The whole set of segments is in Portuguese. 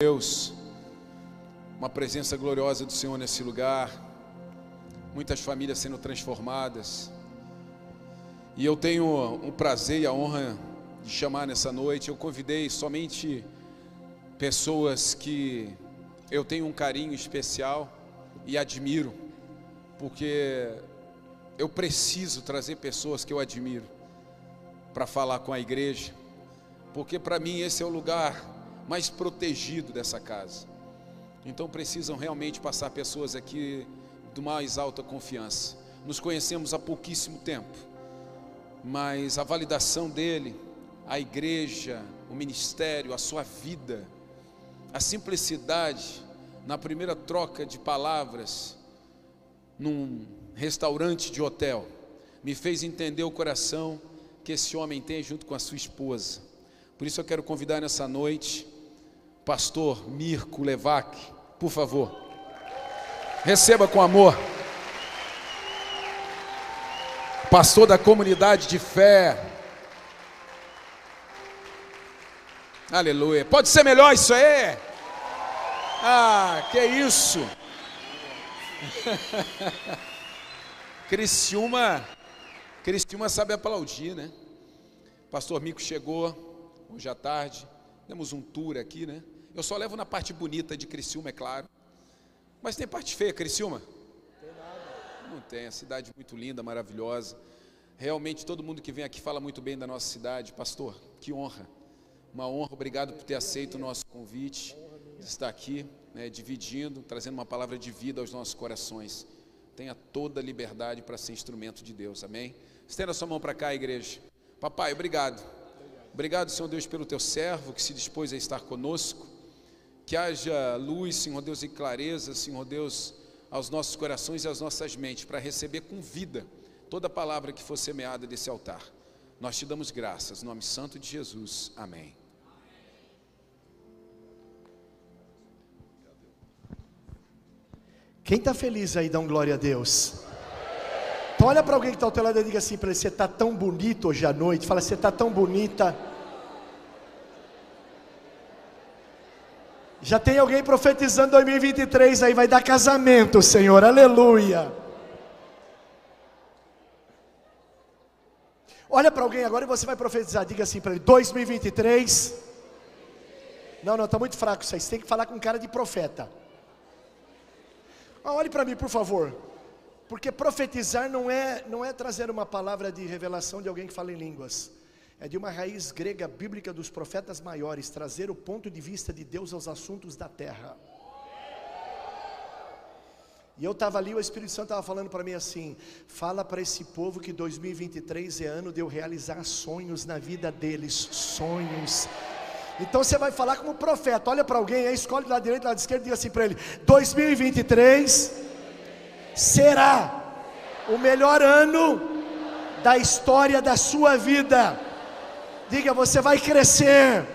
Deus, uma presença gloriosa do Senhor nesse lugar, muitas famílias sendo transformadas. E eu tenho o prazer e a honra de chamar nessa noite. Eu convidei somente pessoas que eu tenho um carinho especial e admiro, porque eu preciso trazer pessoas que eu admiro para falar com a igreja, porque para mim esse é o lugar mais protegido dessa casa. Então precisam realmente passar pessoas aqui do mais alta confiança. Nos conhecemos há pouquíssimo tempo, mas a validação dele, a igreja, o ministério, a sua vida, a simplicidade na primeira troca de palavras num restaurante de hotel, me fez entender o coração que esse homem tem junto com a sua esposa. Por isso eu quero convidar nessa noite pastor Mirko Levac, por favor. Receba com amor. Pastor da comunidade de fé. Aleluia. Pode ser melhor isso aí? Ah, que isso. Criciúma, Criciúma sabe aplaudir, né? Pastor Mico chegou hoje à tarde. Demos um tour aqui, né? Eu só levo na parte bonita de Criciúma, é claro. Mas tem parte feia, Criciúma? Não tem, a cidade muito linda, maravilhosa. Realmente todo mundo que vem aqui fala muito bem da nossa cidade. Pastor, que honra. Uma honra, obrigado por ter aceito o nosso convite. De estar aqui, né, dividindo, trazendo uma palavra de vida aos nossos corações. Tenha toda a liberdade para ser instrumento de Deus, amém? Estenda sua mão para cá, igreja. Papai, obrigado. Obrigado, Senhor Deus, pelo teu servo que se dispôs a estar conosco. Que haja luz, Senhor Deus, e clareza, Senhor Deus, aos nossos corações e às nossas mentes, para receber com vida toda palavra que for semeada desse altar. Nós te damos graças, no nome santo de Jesus. Amém. Quem está feliz aí, dá um glória a Deus. Então olha para alguém que está ao teu lado e diga assim para ele, você está tão bonito hoje à noite. Fala, você está tão bonita. Já tem alguém profetizando 2023 aí, vai dar casamento, Senhor, aleluia. Olha para alguém agora e você vai profetizar, diga assim para ele: 2023. Não, não, está muito fraco isso aí, você tem que falar com cara de profeta. Ah, olhe para mim, por favor. Porque profetizar não é, não é trazer uma palavra de revelação de alguém que fala em línguas é de uma raiz grega bíblica dos profetas maiores, trazer o ponto de vista de Deus aos assuntos da terra. E eu estava ali, o Espírito Santo estava falando para mim assim: fala para esse povo que 2023 é ano de eu realizar sonhos na vida deles, sonhos. Então você vai falar como profeta, olha para alguém aí, escolhe da direita, da esquerda e diga assim para ele: 2023 será o melhor ano da história da sua vida. Diga, você vai crescer,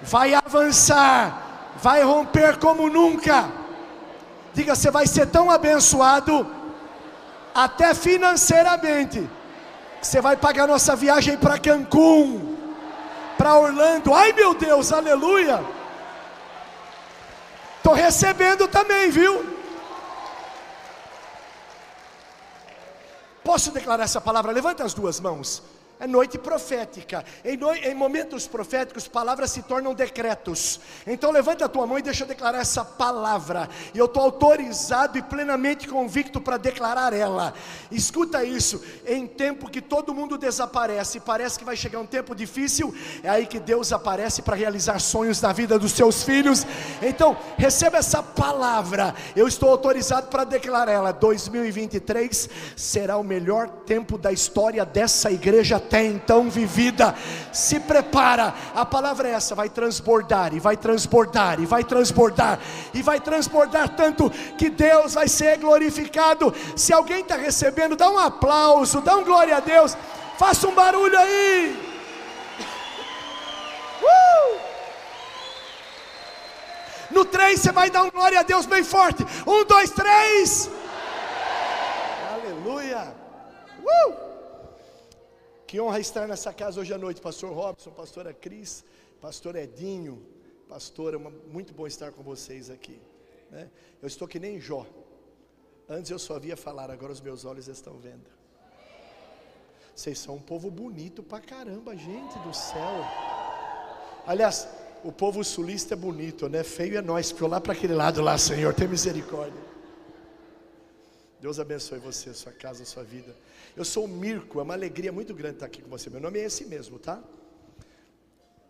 vai avançar, vai romper como nunca. Diga, você vai ser tão abençoado, até financeiramente, você vai pagar nossa viagem para Cancún, para Orlando. Ai meu Deus, aleluia. Estou recebendo também, viu? Posso declarar essa palavra? Levanta as duas mãos. É noite profética. Em, no... em, momentos proféticos, palavras se tornam decretos. Então levanta a tua mão e deixa eu declarar essa palavra. E eu estou autorizado e plenamente convicto para declarar ela. Escuta isso. Em tempo que todo mundo desaparece, parece que vai chegar um tempo difícil, é aí que Deus aparece para realizar sonhos na vida dos seus filhos. Então, receba essa palavra. Eu estou autorizado para declarar ela. 2023 será o melhor tempo da história dessa igreja até então vivida. Se prepara, a palavra é essa: vai transbordar, e vai transbordar, e vai transbordar, e vai transbordar tanto que Deus vai ser glorificado. Se alguém está recebendo, dá um aplauso, dá um glória a Deus, faça um barulho aí. Uh! No três você vai dar um glória a Deus bem forte. Um, dois, três. Aleluia. Uh! Que honra estar nessa casa hoje à noite, pastor Robson, pastora Cris, pastor Edinho, pastor, é uma, muito bom estar com vocês aqui. Né? Eu estou que nem Jó. Antes eu só via falar, agora os meus olhos estão vendo. Vocês são um povo bonito pra caramba, gente do céu. Aliás, o povo sulista é bonito, né? Feio é nós, porque eu lá para aquele lado lá, Senhor, tem misericórdia. Deus abençoe você, sua casa, sua vida. Eu sou o Mirko, é uma alegria muito grande estar aqui com você. Meu nome é esse mesmo, tá?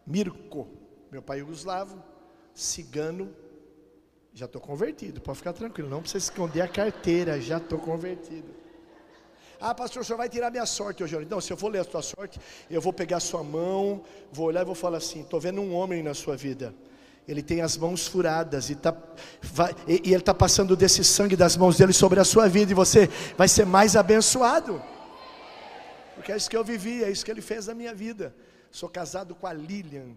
Mirko. Meu pai é Yugoslavo, cigano, já estou convertido, pode ficar tranquilo, não precisa esconder a carteira, já estou convertido. Ah, pastor, o senhor vai tirar minha sorte hoje. Não, se eu vou ler a sua sorte, eu vou pegar a sua mão, vou olhar e vou falar assim: estou vendo um homem na sua vida. Ele tem as mãos furadas e, tá, vai, e, e ele está passando desse sangue das mãos dele sobre a sua vida, e você vai ser mais abençoado. Porque é isso que eu vivi, é isso que ele fez na minha vida. Sou casado com a Lilian,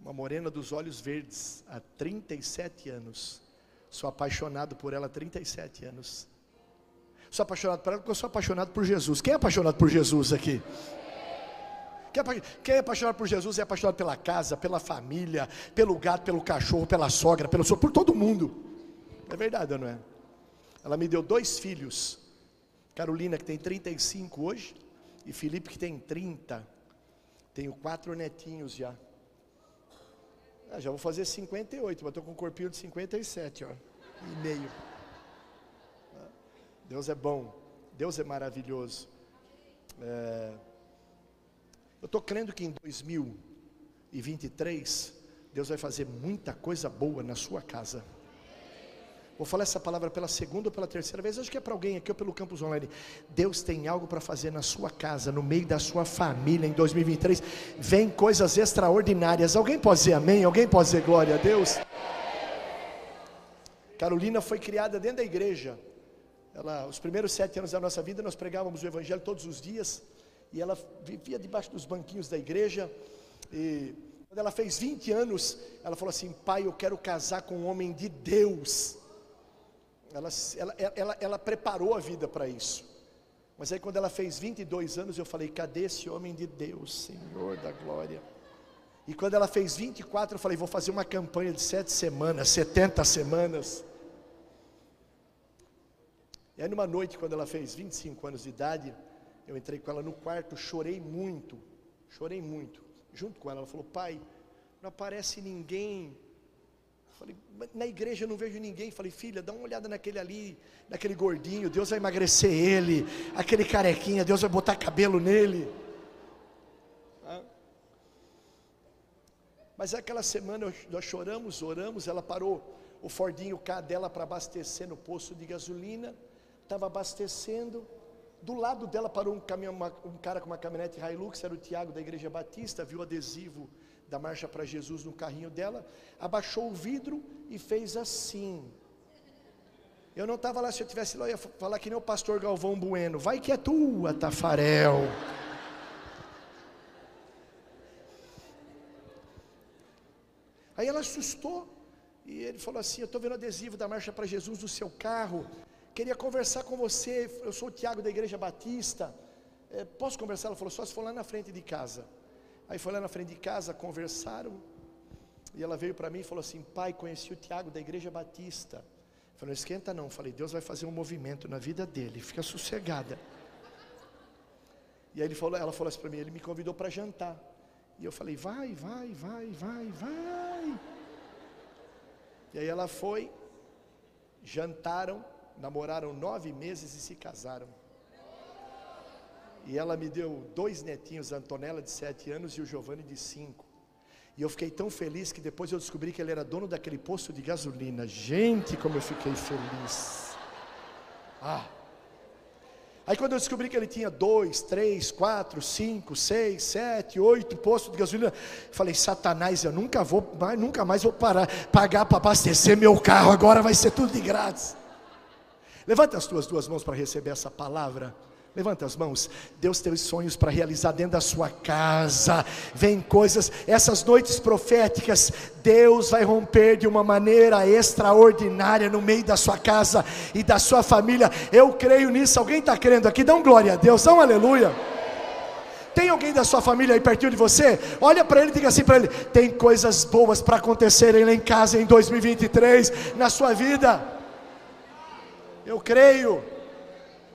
uma morena dos olhos verdes, há 37 anos. Sou apaixonado por ela há 37 anos. Sou apaixonado por ela porque eu sou apaixonado por Jesus. Quem é apaixonado por Jesus aqui? Quem é apaixonado por Jesus é apaixonado pela casa, pela família, pelo gato, pelo cachorro, pela sogra, pelo por todo mundo. É verdade, não é? Ela me deu dois filhos. Carolina, que tem 35 hoje, e Felipe, que tem 30. Tenho quatro netinhos já. Ah, já vou fazer 58, mas estou com um corpinho de 57, ó, e meio. Ah, Deus é bom, Deus é maravilhoso. É, eu estou crendo que em 2023, Deus vai fazer muita coisa boa na sua casa. Vou falar essa palavra pela segunda ou pela terceira vez. Acho que é para alguém aqui ou pelo campus online. Deus tem algo para fazer na sua casa, no meio da sua família em 2023. Vem coisas extraordinárias. Alguém pode dizer amém? Alguém pode dizer glória a Deus? Carolina foi criada dentro da igreja. Ela, os primeiros sete anos da nossa vida, nós pregávamos o Evangelho todos os dias. E ela vivia debaixo dos banquinhos da igreja. E quando ela fez 20 anos, ela falou assim: Pai, eu quero casar com um homem de Deus. Ela, ela, ela, ela preparou a vida para isso. Mas aí quando ela fez 22 anos, eu falei: cadê esse homem de Deus, Senhor da glória? E quando ela fez 24, eu falei: vou fazer uma campanha de sete semanas, 70 semanas. E aí numa noite, quando ela fez 25 anos de idade, eu entrei com ela no quarto, chorei muito, chorei muito, junto com ela. Ela falou: pai, não aparece ninguém Falei, na igreja eu não vejo ninguém. Falei, filha, dá uma olhada naquele ali, naquele gordinho, Deus vai emagrecer ele. Aquele carequinha, Deus vai botar cabelo nele. Mas aquela semana nós choramos, oramos, ela parou o Fordinho K dela para abastecer no posto de gasolina, estava abastecendo. Do lado dela parou um, caminhão, um cara com uma caminhonete Hilux, era o Tiago da Igreja Batista, viu o adesivo da Marcha para Jesus no carrinho dela, abaixou o vidro e fez assim. Eu não estava lá, se eu tivesse lá, eu ia falar que nem o pastor Galvão Bueno, vai que é tua, Tafarel. Aí ela assustou, e ele falou assim: Eu estou vendo adesivo da Marcha para Jesus no seu carro, queria conversar com você. Eu sou o Tiago da Igreja Batista, é, posso conversar? Ela falou: Só se for lá na frente de casa. Aí foi lá na frente de casa, conversaram. E ela veio para mim e falou assim: Pai, conheci o Tiago da Igreja Batista. Eu falei: Não esquenta não. Eu falei: Deus vai fazer um movimento na vida dele, fica sossegada. E aí ele falou, ela falou assim para mim: Ele me convidou para jantar. E eu falei: Vai, vai, vai, vai, vai. E aí ela foi, jantaram, namoraram nove meses e se casaram. E ela me deu dois netinhos, a Antonella de sete anos e o Giovanni de cinco. E eu fiquei tão feliz que depois eu descobri que ele era dono daquele posto de gasolina. Gente, como eu fiquei feliz. Ah. Aí quando eu descobri que ele tinha dois, três, quatro, cinco, seis, sete, oito postos de gasolina, falei, Satanás, eu nunca vou, mais, nunca mais vou parar, pagar para abastecer meu carro, agora vai ser tudo de grátis. Levanta as tuas duas mãos para receber essa palavra. Levanta as mãos. Deus tem sonhos para realizar dentro da sua casa. Vem coisas, essas noites proféticas, Deus vai romper de uma maneira extraordinária no meio da sua casa e da sua família. Eu creio nisso. Alguém está crendo aqui? Dá um glória a Deus, dá um aleluia. Tem alguém da sua família aí pertinho de você? Olha para ele e diga assim para ele: tem coisas boas para acontecerem lá em casa em 2023, na sua vida. Eu creio,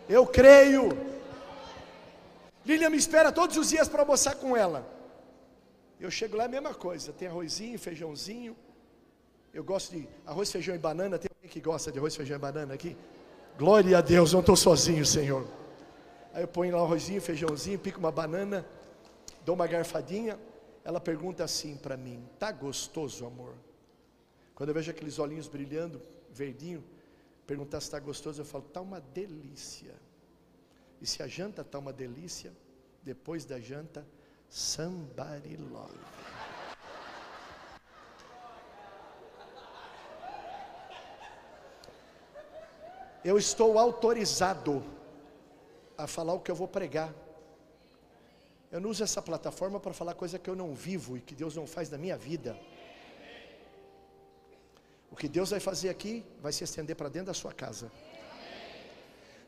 eu creio. Lilian me espera todos os dias para almoçar com ela. Eu chego lá, é a mesma coisa: tem arrozinho, feijãozinho. Eu gosto de arroz, feijão e banana. Tem alguém que gosta de arroz, feijão e banana aqui? Glória a Deus, não estou sozinho, Senhor. Aí eu ponho lá arrozinho, feijãozinho, pico uma banana, dou uma garfadinha. Ela pergunta assim para mim: Tá gostoso, amor? Quando eu vejo aqueles olhinhos brilhando, verdinho, perguntar se está gostoso, eu falo: Tá uma delícia. E se a janta tá uma delícia, depois da janta, somebody love. Eu estou autorizado a falar o que eu vou pregar. Eu não uso essa plataforma para falar coisa que eu não vivo e que Deus não faz na minha vida. O que Deus vai fazer aqui vai se estender para dentro da sua casa.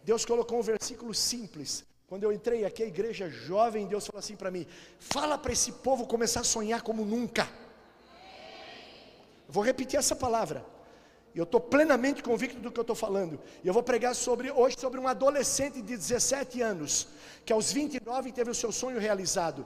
Deus colocou um versículo simples. Quando eu entrei aqui, a igreja jovem, Deus falou assim para mim: fala para esse povo começar a sonhar como nunca. Vou repetir essa palavra. Eu estou plenamente convicto do que eu estou falando. E eu vou pregar sobre, hoje sobre um adolescente de 17 anos, que aos 29 teve o seu sonho realizado.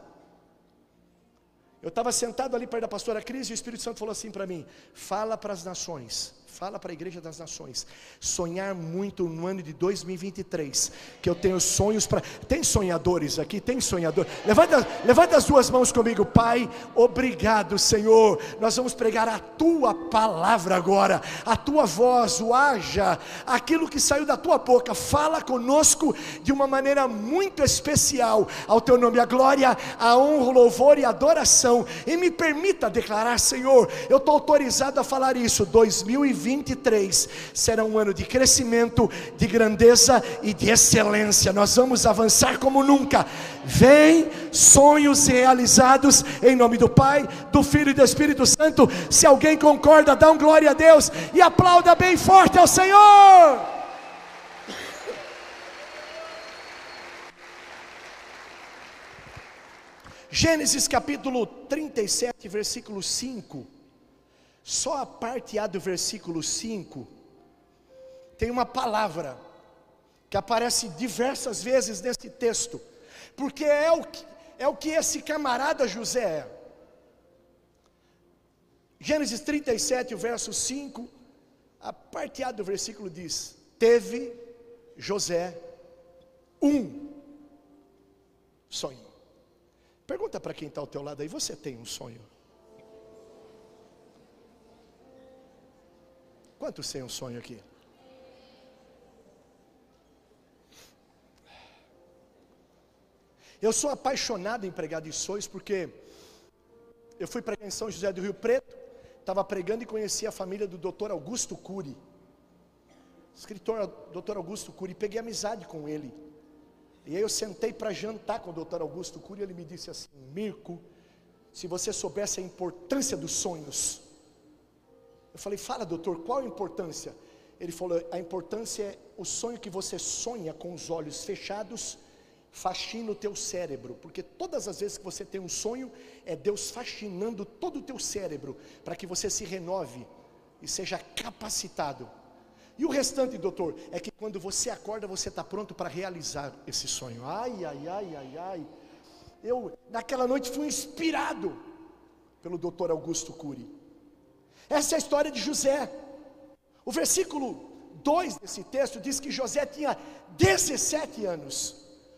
Eu estava sentado ali perto da pastora Cris e o Espírito Santo falou assim para mim: fala para as nações fala para a igreja das nações, sonhar muito no ano de 2023, que eu tenho sonhos para. Tem sonhadores aqui? Tem sonhador? Levanta, levanta as duas mãos comigo, Pai. Obrigado, Senhor. Nós vamos pregar a tua palavra agora, a tua voz, o haja, aquilo que saiu da tua boca. Fala conosco de uma maneira muito especial. Ao teu nome a glória, a honra, o louvor e a adoração. E me permita declarar, Senhor, eu estou autorizado a falar isso. 2020 2023 será um ano de crescimento, de grandeza e de excelência. Nós vamos avançar como nunca. Vem sonhos realizados em nome do Pai, do Filho e do Espírito Santo. Se alguém concorda, dá um glória a Deus e aplauda bem forte ao Senhor. Gênesis capítulo 37, versículo 5. Só a parte A do versículo 5 tem uma palavra que aparece diversas vezes nesse texto, porque é o que, é o que esse camarada José é. Gênesis 37, o verso 5, a parte A do versículo diz: Teve José um sonho. Pergunta para quem está ao teu lado aí: você tem um sonho? Quantos têm um sonho aqui? Eu sou apaixonado em pregar de sonhos porque eu fui pregar em São José do Rio Preto, estava pregando e conheci a família do Dr. Augusto Cury. Escritor Dr. Augusto Cury, peguei amizade com ele. E aí eu sentei para jantar com o Dr. Augusto Cury, e ele me disse assim: "Mirko, se você soubesse a importância dos sonhos, eu falei, fala doutor, qual a importância? Ele falou, a importância é o sonho que você sonha com os olhos fechados, faxina o teu cérebro, porque todas as vezes que você tem um sonho, é Deus faxinando todo o teu cérebro, para que você se renove e seja capacitado. E o restante, doutor, é que quando você acorda, você está pronto para realizar esse sonho. Ai, ai, ai, ai, ai. Eu, naquela noite, fui inspirado pelo doutor Augusto Cury. Essa é a história de José. O versículo 2 desse texto diz que José tinha 17 anos.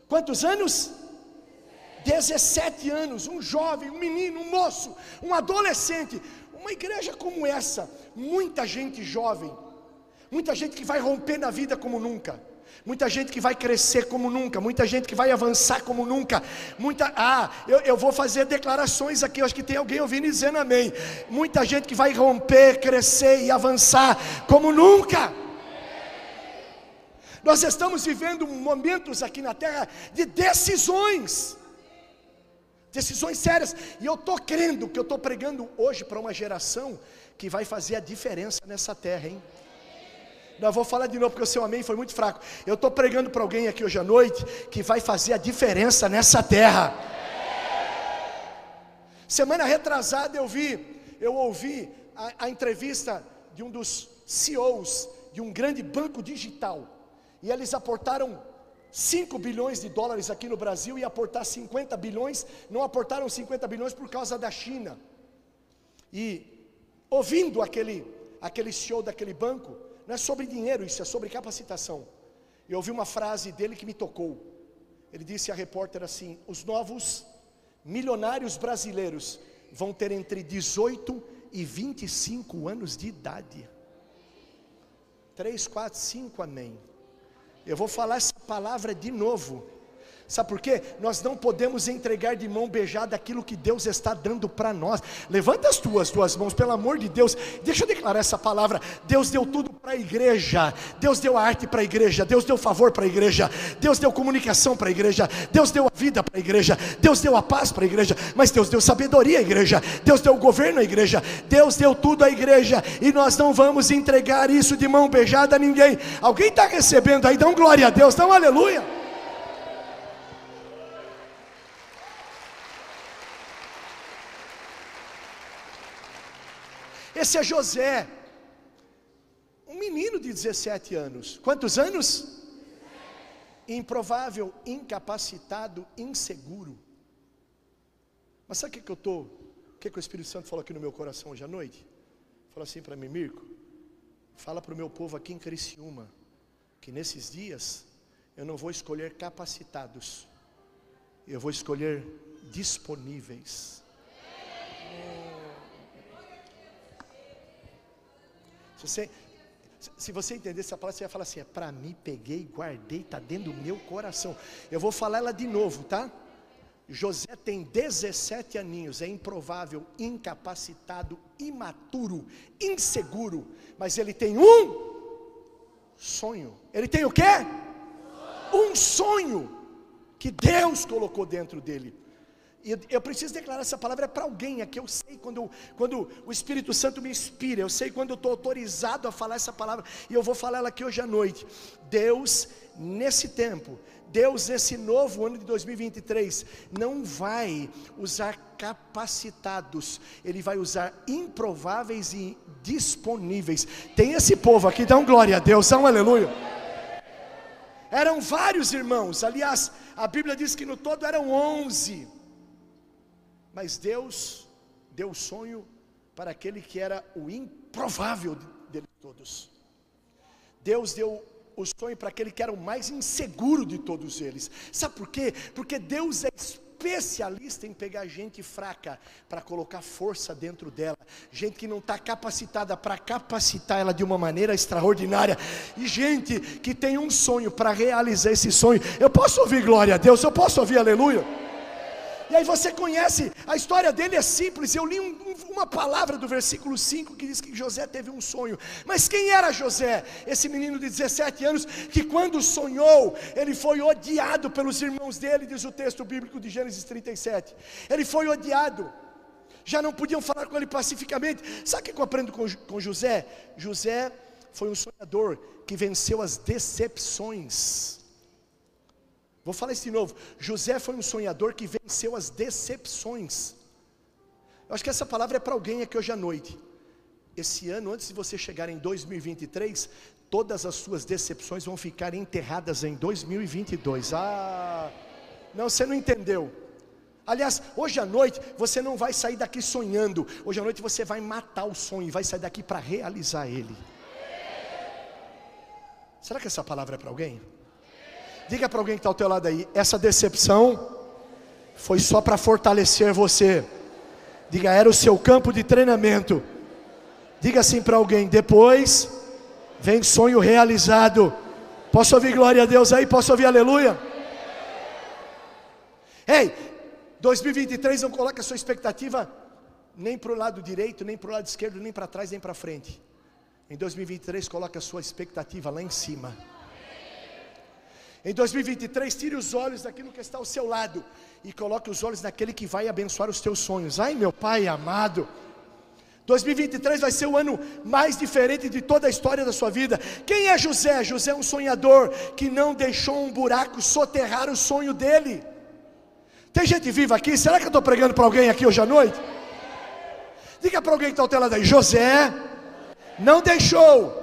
Quantos anos? 17 anos, um jovem, um menino, um moço, um adolescente. Uma igreja como essa, muita gente jovem, muita gente que vai romper na vida como nunca. Muita gente que vai crescer como nunca, muita gente que vai avançar como nunca. Muita, ah, eu, eu vou fazer declarações aqui, eu acho que tem alguém ouvindo e dizendo amém. Muita gente que vai romper, crescer e avançar como nunca. Nós estamos vivendo momentos aqui na terra de decisões, decisões sérias, e eu estou crendo que eu estou pregando hoje para uma geração que vai fazer a diferença nessa terra, hein? Não, vou falar de novo porque o seu amém foi muito fraco. Eu estou pregando para alguém aqui hoje à noite que vai fazer a diferença nessa terra. Semana retrasada eu vi, eu ouvi a, a entrevista de um dos CEOs de um grande banco digital. E eles aportaram 5 bilhões de dólares aqui no Brasil e aportar 50 bilhões, não aportaram 50 bilhões por causa da China. E ouvindo aquele, aquele CEO daquele banco, não é sobre dinheiro, isso é sobre capacitação. Eu ouvi uma frase dele que me tocou. Ele disse à repórter assim: os novos milionários brasileiros vão ter entre 18 e 25 anos de idade. 3, 4, 5, amém. Eu vou falar essa palavra de novo. Sabe por quê? Nós não podemos entregar de mão beijada aquilo que Deus está dando para nós. Levanta as tuas duas mãos, pelo amor de Deus. Deixa eu declarar essa palavra. Deus deu tudo para a igreja. Deus deu a arte para a igreja. Deus deu favor para a igreja. Deus deu comunicação para a igreja. Deus deu a vida para a igreja. Deus deu a paz para a igreja. Mas Deus deu sabedoria à igreja. Deus deu o governo à igreja. Deus deu tudo à igreja. E nós não vamos entregar isso de mão beijada a ninguém. Alguém está recebendo aí? Dão glória a Deus. Dão aleluia. Esse é José, um menino de 17 anos. Quantos anos? Improvável, incapacitado, inseguro. Mas sabe o que, que eu estou? O que, que o Espírito Santo falou aqui no meu coração hoje à noite? Falou assim para mim, Mirko, fala para o meu povo aqui em Criciúma, que nesses dias eu não vou escolher capacitados, eu vou escolher disponíveis. Se você, se você entender essa palavra, você vai falar assim: é para mim, peguei, guardei, está dentro do meu coração. Eu vou falar ela de novo, tá? José tem 17 aninhos, é improvável, incapacitado, imaturo, inseguro, mas ele tem um sonho. Ele tem o quê? Um sonho que Deus colocou dentro dele. E eu preciso declarar essa palavra para alguém aqui. Eu sei quando, quando o Espírito Santo me inspira, eu sei quando eu estou autorizado a falar essa palavra, e eu vou falar ela aqui hoje à noite. Deus, nesse tempo, Deus, nesse novo ano de 2023, não vai usar capacitados, Ele vai usar improváveis e disponíveis. Tem esse povo aqui, dá um glória a Deus, dá um aleluia. Eram vários irmãos, aliás, a Bíblia diz que no todo eram onze. Mas Deus deu o sonho para aquele que era o improvável de todos. Deus deu o sonho para aquele que era o mais inseguro de todos eles. Sabe por quê? Porque Deus é especialista em pegar gente fraca para colocar força dentro dela, gente que não está capacitada para capacitar ela de uma maneira extraordinária, e gente que tem um sonho para realizar esse sonho. Eu posso ouvir glória a Deus, eu posso ouvir aleluia. E aí você conhece, a história dele é simples. Eu li um, uma palavra do versículo 5 que diz que José teve um sonho. Mas quem era José? Esse menino de 17 anos que quando sonhou, ele foi odiado pelos irmãos dele, diz o texto bíblico de Gênesis 37. Ele foi odiado. Já não podiam falar com ele pacificamente. Sabe o que eu aprendo com, com José? José foi um sonhador que venceu as decepções. Vou falar isso de novo. José foi um sonhador que venceu as decepções. Eu acho que essa palavra é para alguém aqui hoje à noite. Esse ano, antes de você chegar em 2023, todas as suas decepções vão ficar enterradas em 2022. Ah, não, você não entendeu. Aliás, hoje à noite você não vai sair daqui sonhando. Hoje à noite você vai matar o sonho e vai sair daqui para realizar ele. Será que essa palavra é para alguém? Diga para alguém que está ao teu lado aí, essa decepção foi só para fortalecer você. Diga, era o seu campo de treinamento. Diga assim para alguém, depois vem sonho realizado. Posso ouvir glória a Deus aí? Posso ouvir aleluia? Ei, 2023 não coloca a sua expectativa nem para o lado direito, nem para o lado esquerdo, nem para trás, nem para frente. Em 2023 coloca a sua expectativa lá em cima. Em 2023, tire os olhos daquilo que está ao seu lado e coloque os olhos naquele que vai abençoar os teus sonhos. Ai, meu Pai amado. 2023 vai ser o ano mais diferente de toda a história da sua vida. Quem é José? José é um sonhador que não deixou um buraco soterrar o sonho dele. Tem gente viva aqui? Será que eu estou pregando para alguém aqui hoje à noite? Diga para alguém que está ao teu José não deixou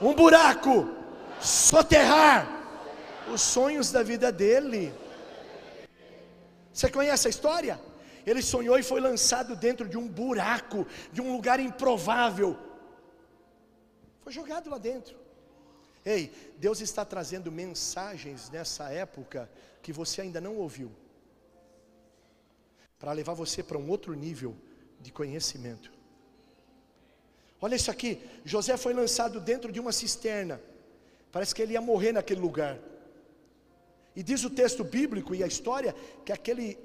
um buraco soterrar os sonhos da vida dele. Você conhece a história? Ele sonhou e foi lançado dentro de um buraco, de um lugar improvável. Foi jogado lá dentro. Ei, Deus está trazendo mensagens nessa época que você ainda não ouviu, para levar você para um outro nível de conhecimento. Olha isso aqui: José foi lançado dentro de uma cisterna, parece que ele ia morrer naquele lugar. E diz o texto bíblico e a história que aquele,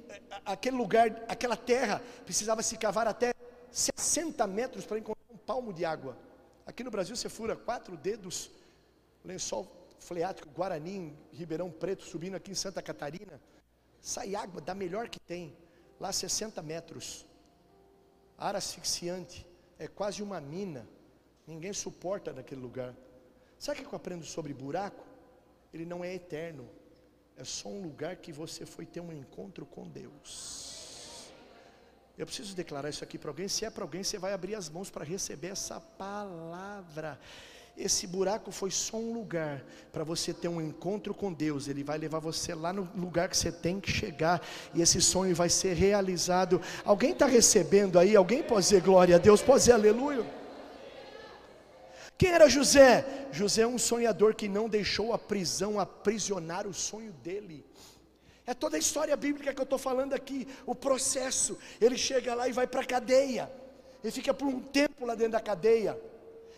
aquele lugar, aquela terra, precisava se cavar até 60 metros para encontrar um palmo de água. Aqui no Brasil você fura quatro dedos, lençol freático, Guarani, Ribeirão Preto, subindo aqui em Santa Catarina, sai água da melhor que tem, lá 60 metros. Ar asfixiante, é quase uma mina, ninguém suporta naquele lugar. Sabe o que eu aprendo sobre buraco? Ele não é eterno, é só um lugar que você foi ter um encontro com Deus. Eu preciso declarar isso aqui para alguém. Se é para alguém, você vai abrir as mãos para receber essa palavra. Esse buraco foi só um lugar para você ter um encontro com Deus. Ele vai levar você lá no lugar que você tem que chegar. E esse sonho vai ser realizado. Alguém está recebendo aí? Alguém pode dizer glória a Deus? Pode dizer aleluia? Quem era José? José é um sonhador que não deixou a prisão aprisionar o sonho dele. É toda a história bíblica que eu estou falando aqui, o processo. Ele chega lá e vai para a cadeia. Ele fica por um tempo lá dentro da cadeia.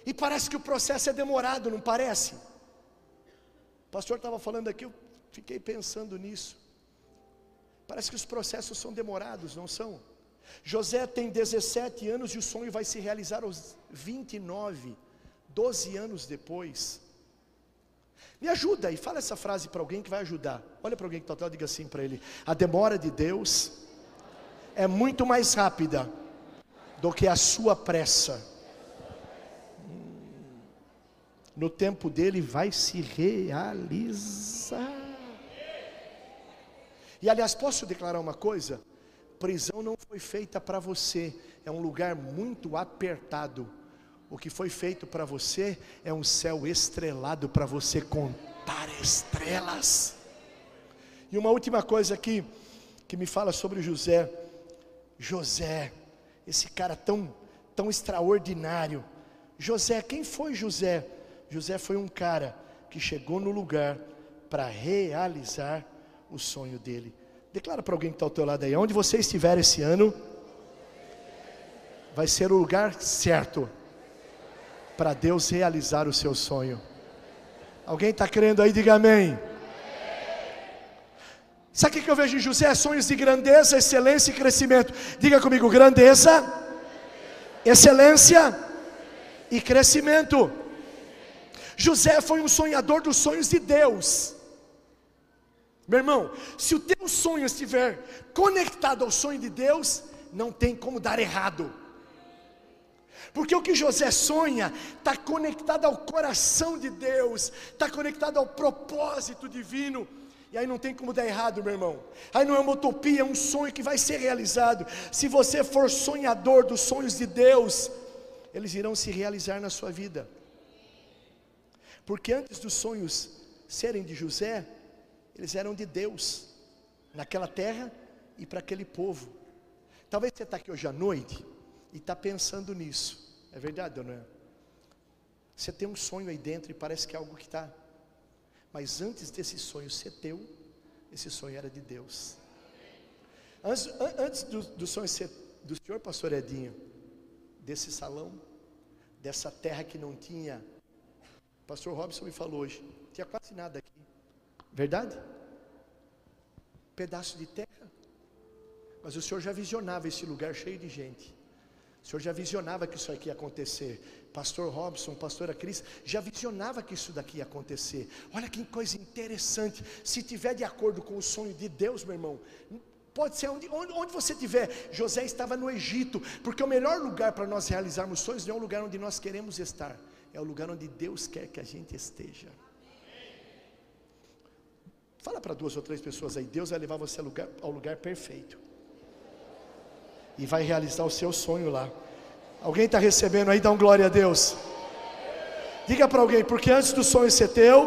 E parece que o processo é demorado, não parece? O pastor estava falando aqui, eu fiquei pensando nisso. Parece que os processos são demorados, não são? José tem 17 anos e o sonho vai se realizar aos 29 doze anos depois. Me ajuda e fala essa frase para alguém que vai ajudar. Olha para alguém que está e diga assim para ele: a demora de Deus é muito mais rápida do que a sua pressa. No tempo dele vai se realizar. E aliás, posso declarar uma coisa? Prisão não foi feita para você, é um lugar muito apertado o que foi feito para você é um céu estrelado para você contar estrelas. E uma última coisa aqui que me fala sobre José. José, esse cara tão tão extraordinário. José, quem foi José? José foi um cara que chegou no lugar para realizar o sonho dele. Declara para alguém que está ao teu lado aí, onde você estiver esse ano, vai ser o lugar certo para Deus realizar o seu sonho. Alguém está crendo aí? Diga amém. Sabe o que eu vejo em José? Sonhos de grandeza, excelência e crescimento. Diga comigo: grandeza, excelência e crescimento. José foi um sonhador dos sonhos de Deus. Meu irmão, se o teu sonho estiver conectado ao sonho de Deus, não tem como dar errado. Porque o que José sonha está conectado ao coração de Deus, está conectado ao propósito divino. E aí não tem como dar errado, meu irmão. Aí não é uma utopia, é um sonho que vai ser realizado. Se você for sonhador dos sonhos de Deus, eles irão se realizar na sua vida. Porque antes dos sonhos serem de José, eles eram de Deus, naquela terra e para aquele povo. Talvez você está aqui hoje à noite e está pensando nisso. É verdade ou não é? Você tem um sonho aí dentro e parece que é algo que está. Mas antes desse sonho ser teu, esse sonho era de Deus. Antes, antes do, do sonho ser do senhor pastor Edinho, desse salão, dessa terra que não tinha. Pastor Robson me falou hoje, tinha quase nada aqui. Verdade? Pedaço de terra. Mas o senhor já visionava esse lugar cheio de gente. Senhor já visionava que isso aqui ia acontecer. Pastor Robson, pastora Cris, já visionava que isso daqui ia acontecer. Olha que coisa interessante. Se tiver de acordo com o sonho de Deus, meu irmão, Pode ser onde, onde, onde você estiver. José estava no Egito, porque o melhor lugar para nós realizarmos sonhos não é o lugar onde nós queremos estar, é o lugar onde Deus quer que a gente esteja. Fala para duas ou três pessoas aí, Deus vai levar você ao lugar, ao lugar perfeito. E vai realizar o seu sonho lá. Alguém está recebendo aí? Dá um glória a Deus. Diga para alguém, porque antes do sonho ser teu,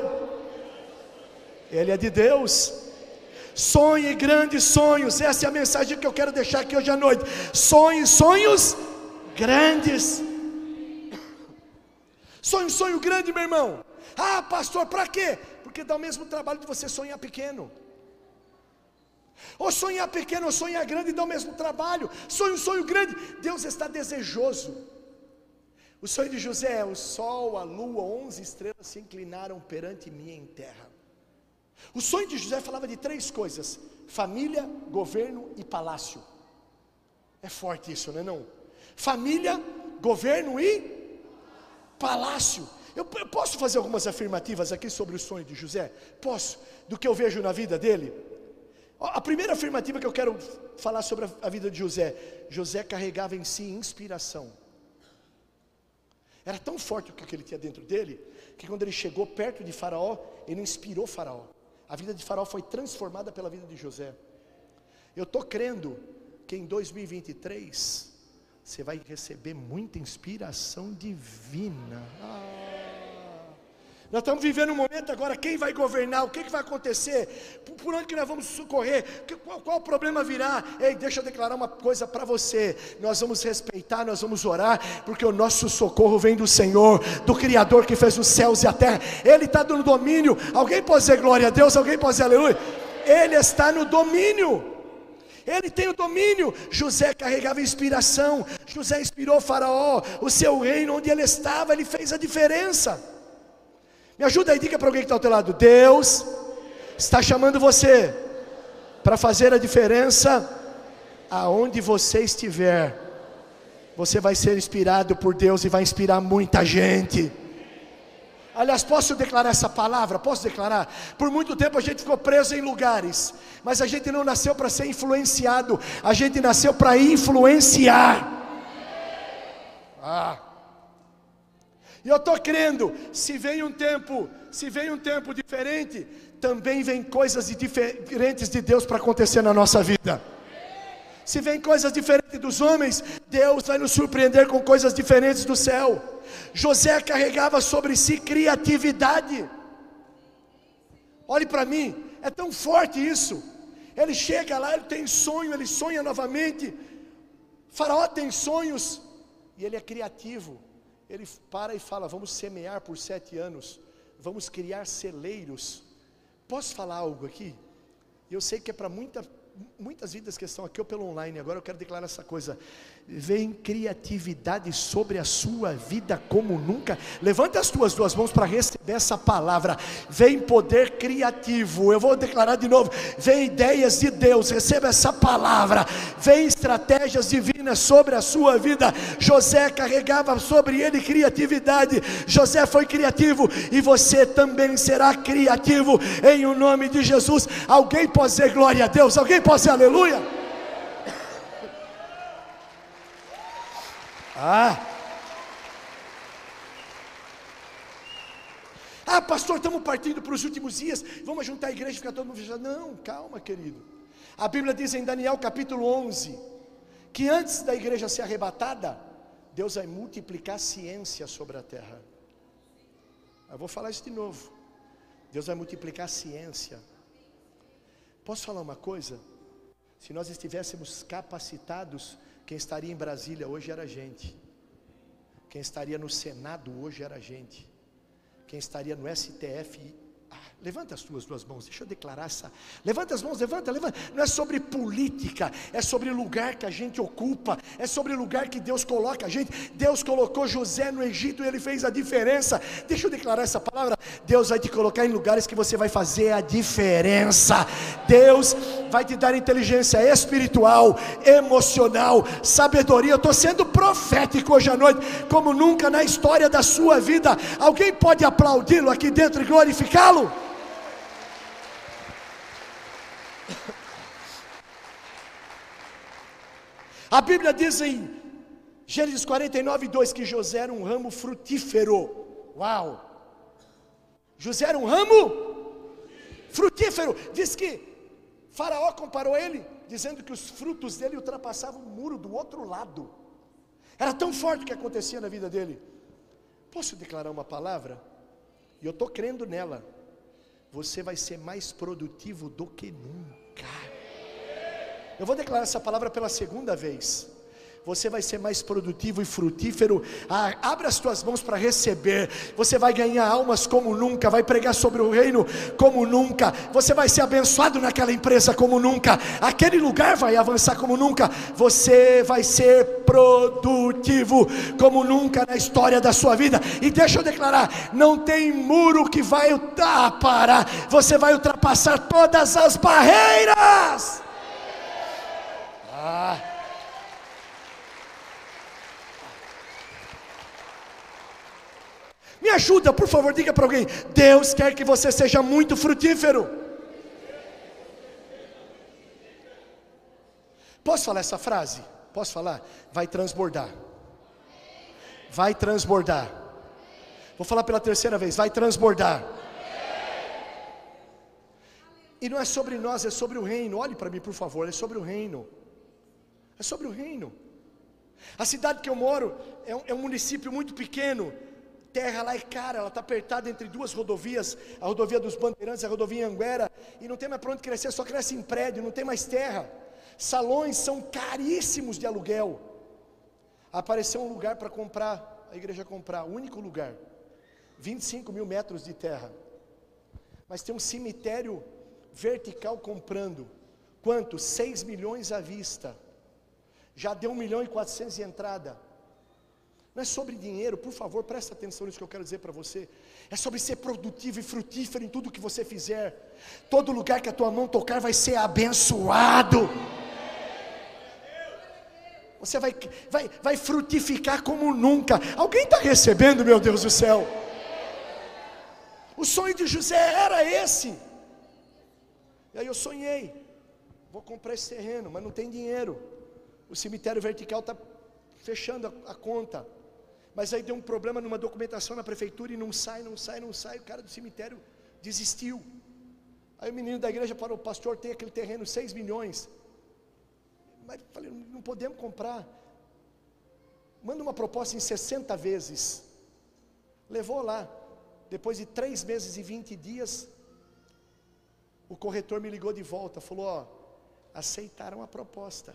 ele é de Deus. Sonhe grandes sonhos, essa é a mensagem que eu quero deixar aqui hoje à noite. Sonhe sonhos grandes. Sonhe um sonho grande, meu irmão. Ah, pastor, para quê? Porque dá o mesmo trabalho de você sonhar pequeno. Ou sonhar pequeno ou sonhar grande dá o mesmo trabalho. Sonhe um sonho grande. Deus está desejoso. O sonho de José é o sol, a lua, onze estrelas se inclinaram perante mim em terra. O sonho de José falava de três coisas: família, governo e palácio. É forte isso, não é não? Família, governo e palácio. Eu, eu posso fazer algumas afirmativas aqui sobre o sonho de José? Posso, do que eu vejo na vida dele. A primeira afirmativa que eu quero falar sobre a vida de José: José carregava em si inspiração. Era tão forte o que ele tinha dentro dele, que quando ele chegou perto de Faraó, ele inspirou Faraó. A vida de Faraó foi transformada pela vida de José. Eu estou crendo que em 2023 você vai receber muita inspiração divina. Ah. Nós estamos vivendo um momento agora, quem vai governar, o que, que vai acontecer, por, por onde que nós vamos socorrer, que, qual, qual problema virá? Ei, deixa eu declarar uma coisa para você, nós vamos respeitar, nós vamos orar, porque o nosso socorro vem do Senhor, do Criador que fez os céus e a terra, Ele está no domínio, alguém pode dizer glória a Deus, alguém pode dizer aleluia? Ele está no domínio, ele tem o domínio. José carregava inspiração. José inspirou Faraó, o seu reino onde ele estava, ele fez a diferença. Me ajuda aí, diga para alguém que está ao teu lado: Deus está chamando você para fazer a diferença aonde você estiver. Você vai ser inspirado por Deus e vai inspirar muita gente. Aliás, posso declarar essa palavra? Posso declarar? Por muito tempo a gente ficou preso em lugares, mas a gente não nasceu para ser influenciado, a gente nasceu para influenciar. Ah. E eu estou crendo, se vem um tempo, se vem um tempo diferente, também vem coisas diferentes de Deus para acontecer na nossa vida. Se vem coisas diferentes dos homens, Deus vai nos surpreender com coisas diferentes do céu. José carregava sobre si criatividade. Olhe para mim, é tão forte isso. Ele chega lá, ele tem sonho, ele sonha novamente. Faraó tem sonhos e ele é criativo ele para e fala: vamos semear por sete anos, vamos criar celeiros. Posso falar algo aqui? Eu sei que é para muita, muitas vidas que estão aqui ou pelo online, agora eu quero declarar essa coisa vem criatividade sobre a sua vida como nunca. Levante as tuas duas mãos para receber essa palavra. Vem poder criativo. Eu vou declarar de novo. Vem ideias de Deus. Receba essa palavra. Vem estratégias divinas sobre a sua vida. José carregava sobre ele criatividade. José foi criativo e você também será criativo em o nome de Jesus. Alguém pode dizer glória a Deus? Alguém pode dizer aleluia? Ah! Ah, pastor, estamos partindo para os últimos dias, vamos juntar a igreja e ficar todo mundo fechado. Não, calma, querido. A Bíblia diz em Daniel capítulo 11 que antes da igreja ser arrebatada, Deus vai multiplicar ciência sobre a terra. Eu vou falar isso de novo. Deus vai multiplicar ciência. Posso falar uma coisa? Se nós estivéssemos capacitados quem estaria em Brasília hoje era a gente. Quem estaria no Senado hoje era a gente. Quem estaria no STF Levanta as tuas duas mãos, deixa eu declarar essa. Levanta as mãos, levanta, levanta. Não é sobre política, é sobre lugar que a gente ocupa, é sobre lugar que Deus coloca a gente. Deus colocou José no Egito e ele fez a diferença. Deixa eu declarar essa palavra. Deus vai te colocar em lugares que você vai fazer a diferença. Deus vai te dar inteligência espiritual, emocional, sabedoria. Eu estou sendo profético hoje à noite, como nunca na história da sua vida. Alguém pode aplaudi-lo aqui dentro e glorificá-lo? A Bíblia diz em Gênesis 49, 2 que José era um ramo frutífero. Uau! José era um ramo frutífero. Diz que Faraó comparou ele, dizendo que os frutos dele ultrapassavam o muro do outro lado. Era tão forte o que acontecia na vida dele. Posso declarar uma palavra? E eu estou crendo nela. Você vai ser mais produtivo do que nunca. Eu vou declarar essa palavra pela segunda vez você vai ser mais produtivo e frutífero. Ah, abre as tuas mãos para receber. Você vai ganhar almas como nunca, vai pregar sobre o reino como nunca. Você vai ser abençoado naquela empresa como nunca. Aquele lugar vai avançar como nunca. Você vai ser produtivo como nunca na história da sua vida. E deixa eu declarar: não tem muro que vai parar. Você vai ultrapassar todas as barreiras. Me ajuda, por favor, diga para alguém: Deus quer que você seja muito frutífero. Posso falar essa frase? Posso falar? Vai transbordar. Vai transbordar. Vou falar pela terceira vez: vai transbordar. E não é sobre nós, é sobre o reino. Olhe para mim, por favor, é sobre o reino. É sobre o reino. A cidade que eu moro é um, é um município muito pequeno, terra lá é cara, ela está apertada entre duas rodovias, a rodovia dos Bandeirantes, a rodovia Anguera, e não tem mais para onde crescer, só cresce em prédio, não tem mais terra. Salões são caríssimos de aluguel. Apareceu um lugar para comprar, a igreja comprar, o único lugar, 25 mil metros de terra. Mas tem um cemitério vertical comprando. Quanto? 6 milhões à vista. Já deu 1 milhão e 400 de entrada. Não é sobre dinheiro, por favor, presta atenção nisso que eu quero dizer para você. É sobre ser produtivo e frutífero em tudo que você fizer. Todo lugar que a tua mão tocar vai ser abençoado. Você vai, vai, vai frutificar como nunca. Alguém está recebendo, meu Deus do céu? O sonho de José era esse. E aí eu sonhei. Vou comprar esse terreno, mas não tem dinheiro. O cemitério vertical está fechando a, a conta. Mas aí deu um problema numa documentação na prefeitura e não sai, não sai, não sai. O cara do cemitério desistiu. Aí o menino da igreja falou: Pastor, tem aquele terreno, 6 milhões. Mas falei: Não podemos comprar. Manda uma proposta em 60 vezes. Levou lá. Depois de 3 meses e 20 dias, o corretor me ligou de volta. Falou: Ó, aceitaram a proposta.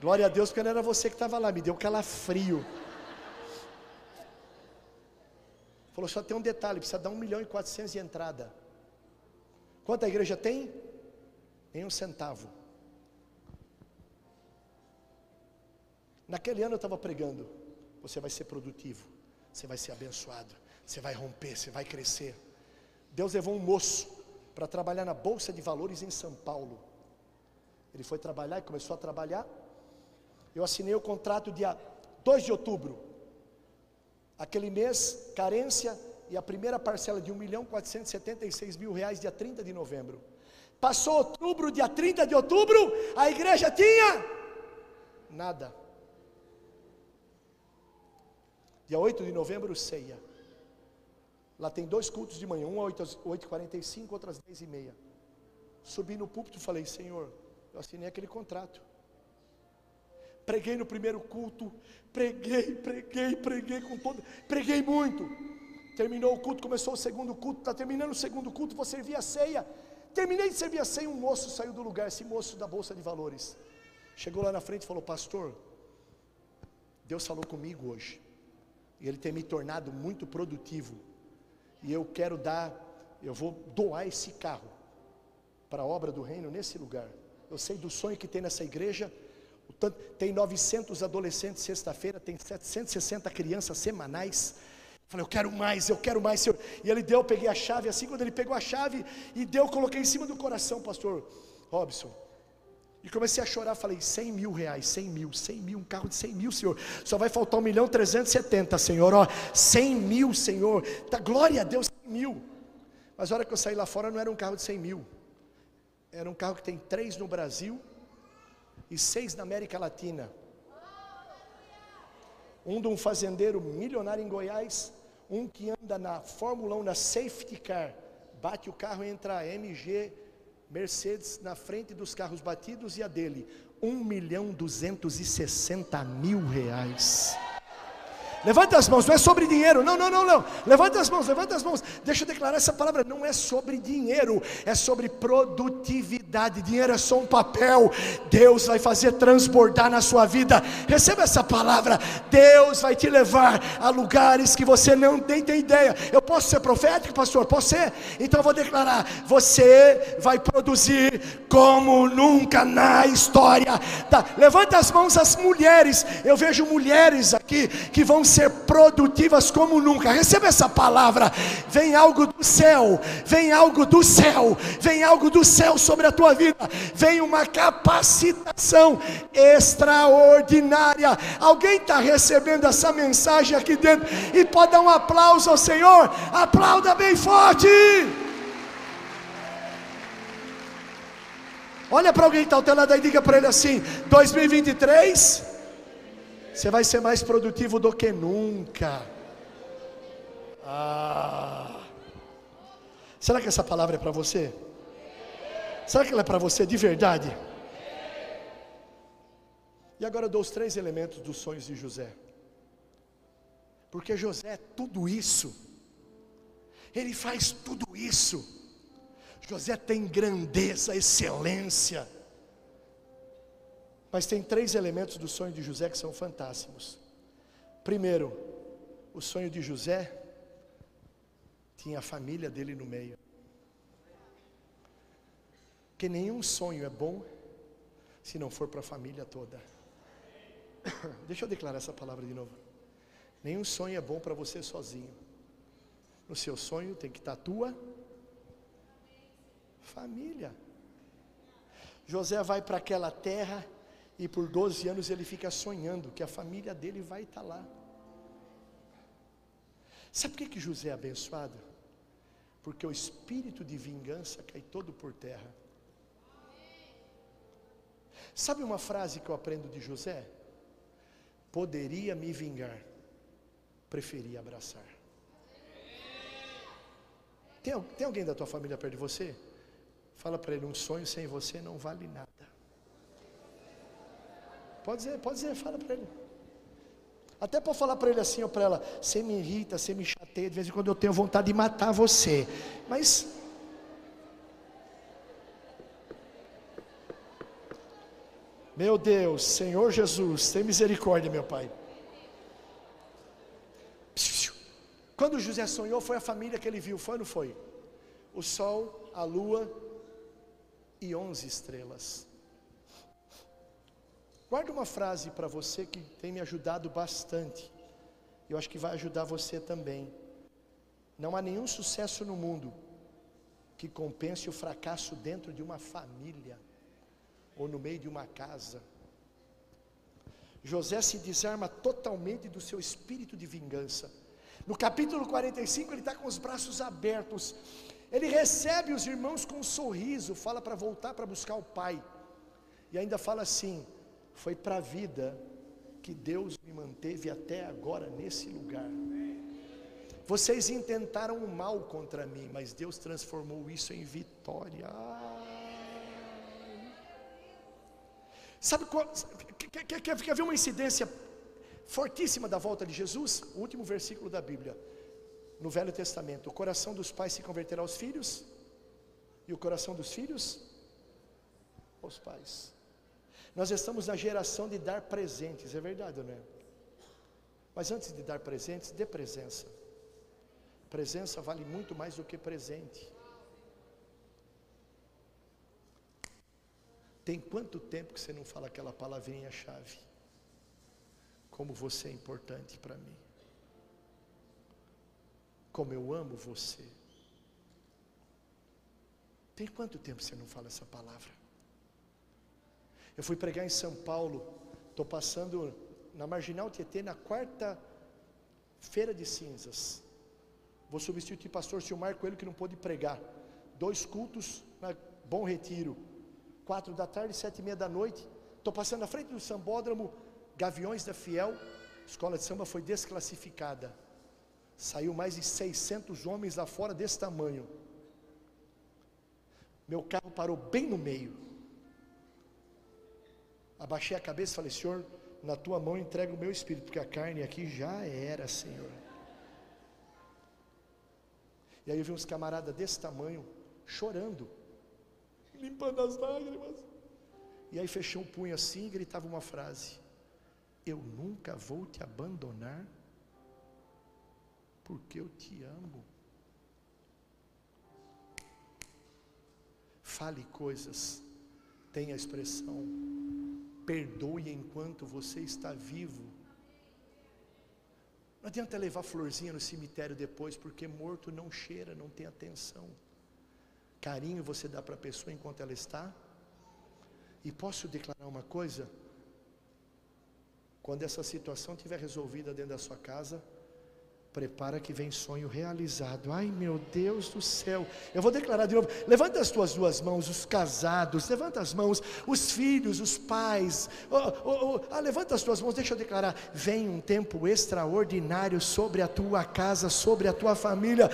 Glória a Deus, porque não era você que estava lá, me deu calafrio. Falou, só tem um detalhe, precisa dar um milhão e quatrocentos de entrada. Quanto a igreja tem? Nem um centavo. Naquele ano eu estava pregando, você vai ser produtivo, você vai ser abençoado, você vai romper, você vai crescer. Deus levou um moço para trabalhar na Bolsa de Valores em São Paulo. Ele foi trabalhar e começou a trabalhar eu assinei o contrato dia 2 de outubro. Aquele mês, carência e a primeira parcela de 1 milhão 476 mil reais, dia 30 de novembro. Passou outubro, dia 30 de outubro, a igreja tinha nada. Dia 8 de novembro, ceia. Lá tem dois cultos de manhã, um às 8h45, outro às 10h30. Subi no púlpito e falei, Senhor, eu assinei aquele contrato. Preguei no primeiro culto, preguei, preguei, preguei com todo, preguei muito. Terminou o culto, começou o segundo culto, está terminando o segundo culto, vou servir a ceia. Terminei de servir a ceia, um moço saiu do lugar, esse moço da Bolsa de Valores. Chegou lá na frente e falou: Pastor, Deus falou comigo hoje, e Ele tem me tornado muito produtivo, e eu quero dar, eu vou doar esse carro para a obra do reino nesse lugar. Eu sei do sonho que tem nessa igreja, tem 900 adolescentes sexta-feira, tem 760 crianças semanais. Falei, eu quero mais, eu quero mais, Senhor. E ele deu, eu peguei a chave, assim, quando ele pegou a chave e deu, eu coloquei em cima do coração, pastor Robson. E comecei a chorar, falei, 100 mil reais, 100 mil, 100 mil, um carro de 100 mil, Senhor. Só vai faltar 1 milhão 370, Senhor, ó, 100 mil, Senhor. Tá, glória a Deus, 100 mil. Mas a hora que eu saí lá fora, não era um carro de 100 mil. Era um carro que tem três no Brasil e seis na América Latina. Um de um fazendeiro milionário em Goiás, um que anda na Fórmula 1, na safety car, bate o carro, entra a MG Mercedes na frente dos carros batidos e a dele, um milhão duzentos e sessenta mil reais. Levanta as mãos, não é sobre dinheiro. Não, não, não, não. Levanta as mãos, levanta as mãos. Deixa eu declarar essa palavra. Não é sobre dinheiro, é sobre produtividade. Dinheiro é só um papel. Deus vai fazer transbordar na sua vida. Receba essa palavra. Deus vai te levar a lugares que você não tem, tem ideia. Eu posso ser profético, pastor? Posso ser? Então eu vou declarar: você vai produzir como nunca na história. Tá. Levanta as mãos as mulheres. Eu vejo mulheres aqui que vão ser produtivas como nunca. Receba essa palavra. Vem algo do céu, vem algo do céu, vem algo do céu sobre a tua vida. Vem uma capacitação extraordinária. Alguém está recebendo essa mensagem aqui dentro e pode dar um aplauso ao Senhor. Aplauda bem forte. Olha para alguém que está ao teu lado e diga para ele assim: 2023 você vai ser mais produtivo do que nunca. Ah. Será que essa palavra é para você? Será que ela é para você de verdade? E agora eu dou os três elementos dos sonhos de José. Porque José é tudo isso. Ele faz tudo isso. José tem grandeza, excelência. Mas tem três elementos do sonho de José que são fantásticos. Primeiro, o sonho de José tinha a família dele no meio. Porque nenhum sonho é bom se não for para a família toda. Deixa eu declarar essa palavra de novo. Nenhum sonho é bom para você sozinho. No seu sonho tem que estar a tua família. José vai para aquela terra e por 12 anos ele fica sonhando que a família dele vai estar tá lá. Sabe por que, que José é abençoado? Porque o espírito de vingança cai todo por terra. Sabe uma frase que eu aprendo de José? Poderia me vingar, preferia abraçar. Tem, tem alguém da tua família perto de você? Fala para ele: um sonho sem você não vale nada. Pode dizer, pode dizer, fala para ele. Até para falar para ele assim ou para ela, você me irrita, você me chateia, de vez em quando eu tenho vontade de matar você. Mas Meu Deus, Senhor Jesus, tem misericórdia, meu Pai. Quando José sonhou, foi a família que ele viu, foi ou não foi? O sol, a lua e onze estrelas. Guarda uma frase para você que tem me ajudado bastante. Eu acho que vai ajudar você também. Não há nenhum sucesso no mundo que compense o fracasso dentro de uma família ou no meio de uma casa. José se desarma totalmente do seu espírito de vingança. No capítulo 45, ele está com os braços abertos. Ele recebe os irmãos com um sorriso, fala para voltar para buscar o pai. E ainda fala assim: foi para a vida que Deus me manteve até agora nesse lugar. Vocês intentaram o mal contra mim, mas Deus transformou isso em vitória. Sabe qual, quer, quer, quer ver uma incidência fortíssima da volta de Jesus? O último versículo da Bíblia, no Velho Testamento: o coração dos pais se converterá aos filhos, e o coração dos filhos aos pais. Nós estamos na geração de dar presentes, é verdade não é? Mas antes de dar presentes, dê presença. Presença vale muito mais do que presente. Tem quanto tempo que você não fala aquela palavrinha chave? Como você é importante para mim. Como eu amo você. Tem quanto tempo você não fala essa palavra? Eu fui pregar em São Paulo, estou passando na Marginal Tietê na quarta feira de cinzas. Vou substituir o pastor Silmar Coelho que não pôde pregar. Dois cultos, na Bom Retiro. Quatro da tarde, sete e meia da noite. Estou passando na frente do sambódromo, Gaviões da Fiel, escola de samba foi desclassificada. Saiu mais de 600 homens lá fora desse tamanho. Meu carro parou bem no meio. Abaixei a cabeça e falei: Senhor, na tua mão entrego o meu espírito, porque a carne aqui já era, Senhor. E aí eu vi uns camaradas desse tamanho, chorando, limpando as lágrimas. E aí fechou o punho assim e gritava uma frase: Eu nunca vou te abandonar, porque eu te amo. Fale coisas, tenha expressão, perdoe enquanto você está vivo. Não adianta levar florzinha no cemitério depois, porque morto não cheira, não tem atenção. Carinho você dá para a pessoa enquanto ela está. E posso declarar uma coisa? Quando essa situação estiver resolvida dentro da sua casa, Prepara que vem sonho realizado. Ai meu Deus do céu. Eu vou declarar de novo. Levanta as tuas duas mãos, os casados. Levanta as mãos, os filhos, os pais. Oh, oh, oh. Ah, levanta as tuas mãos, deixa eu declarar. Vem um tempo extraordinário sobre a tua casa, sobre a tua família.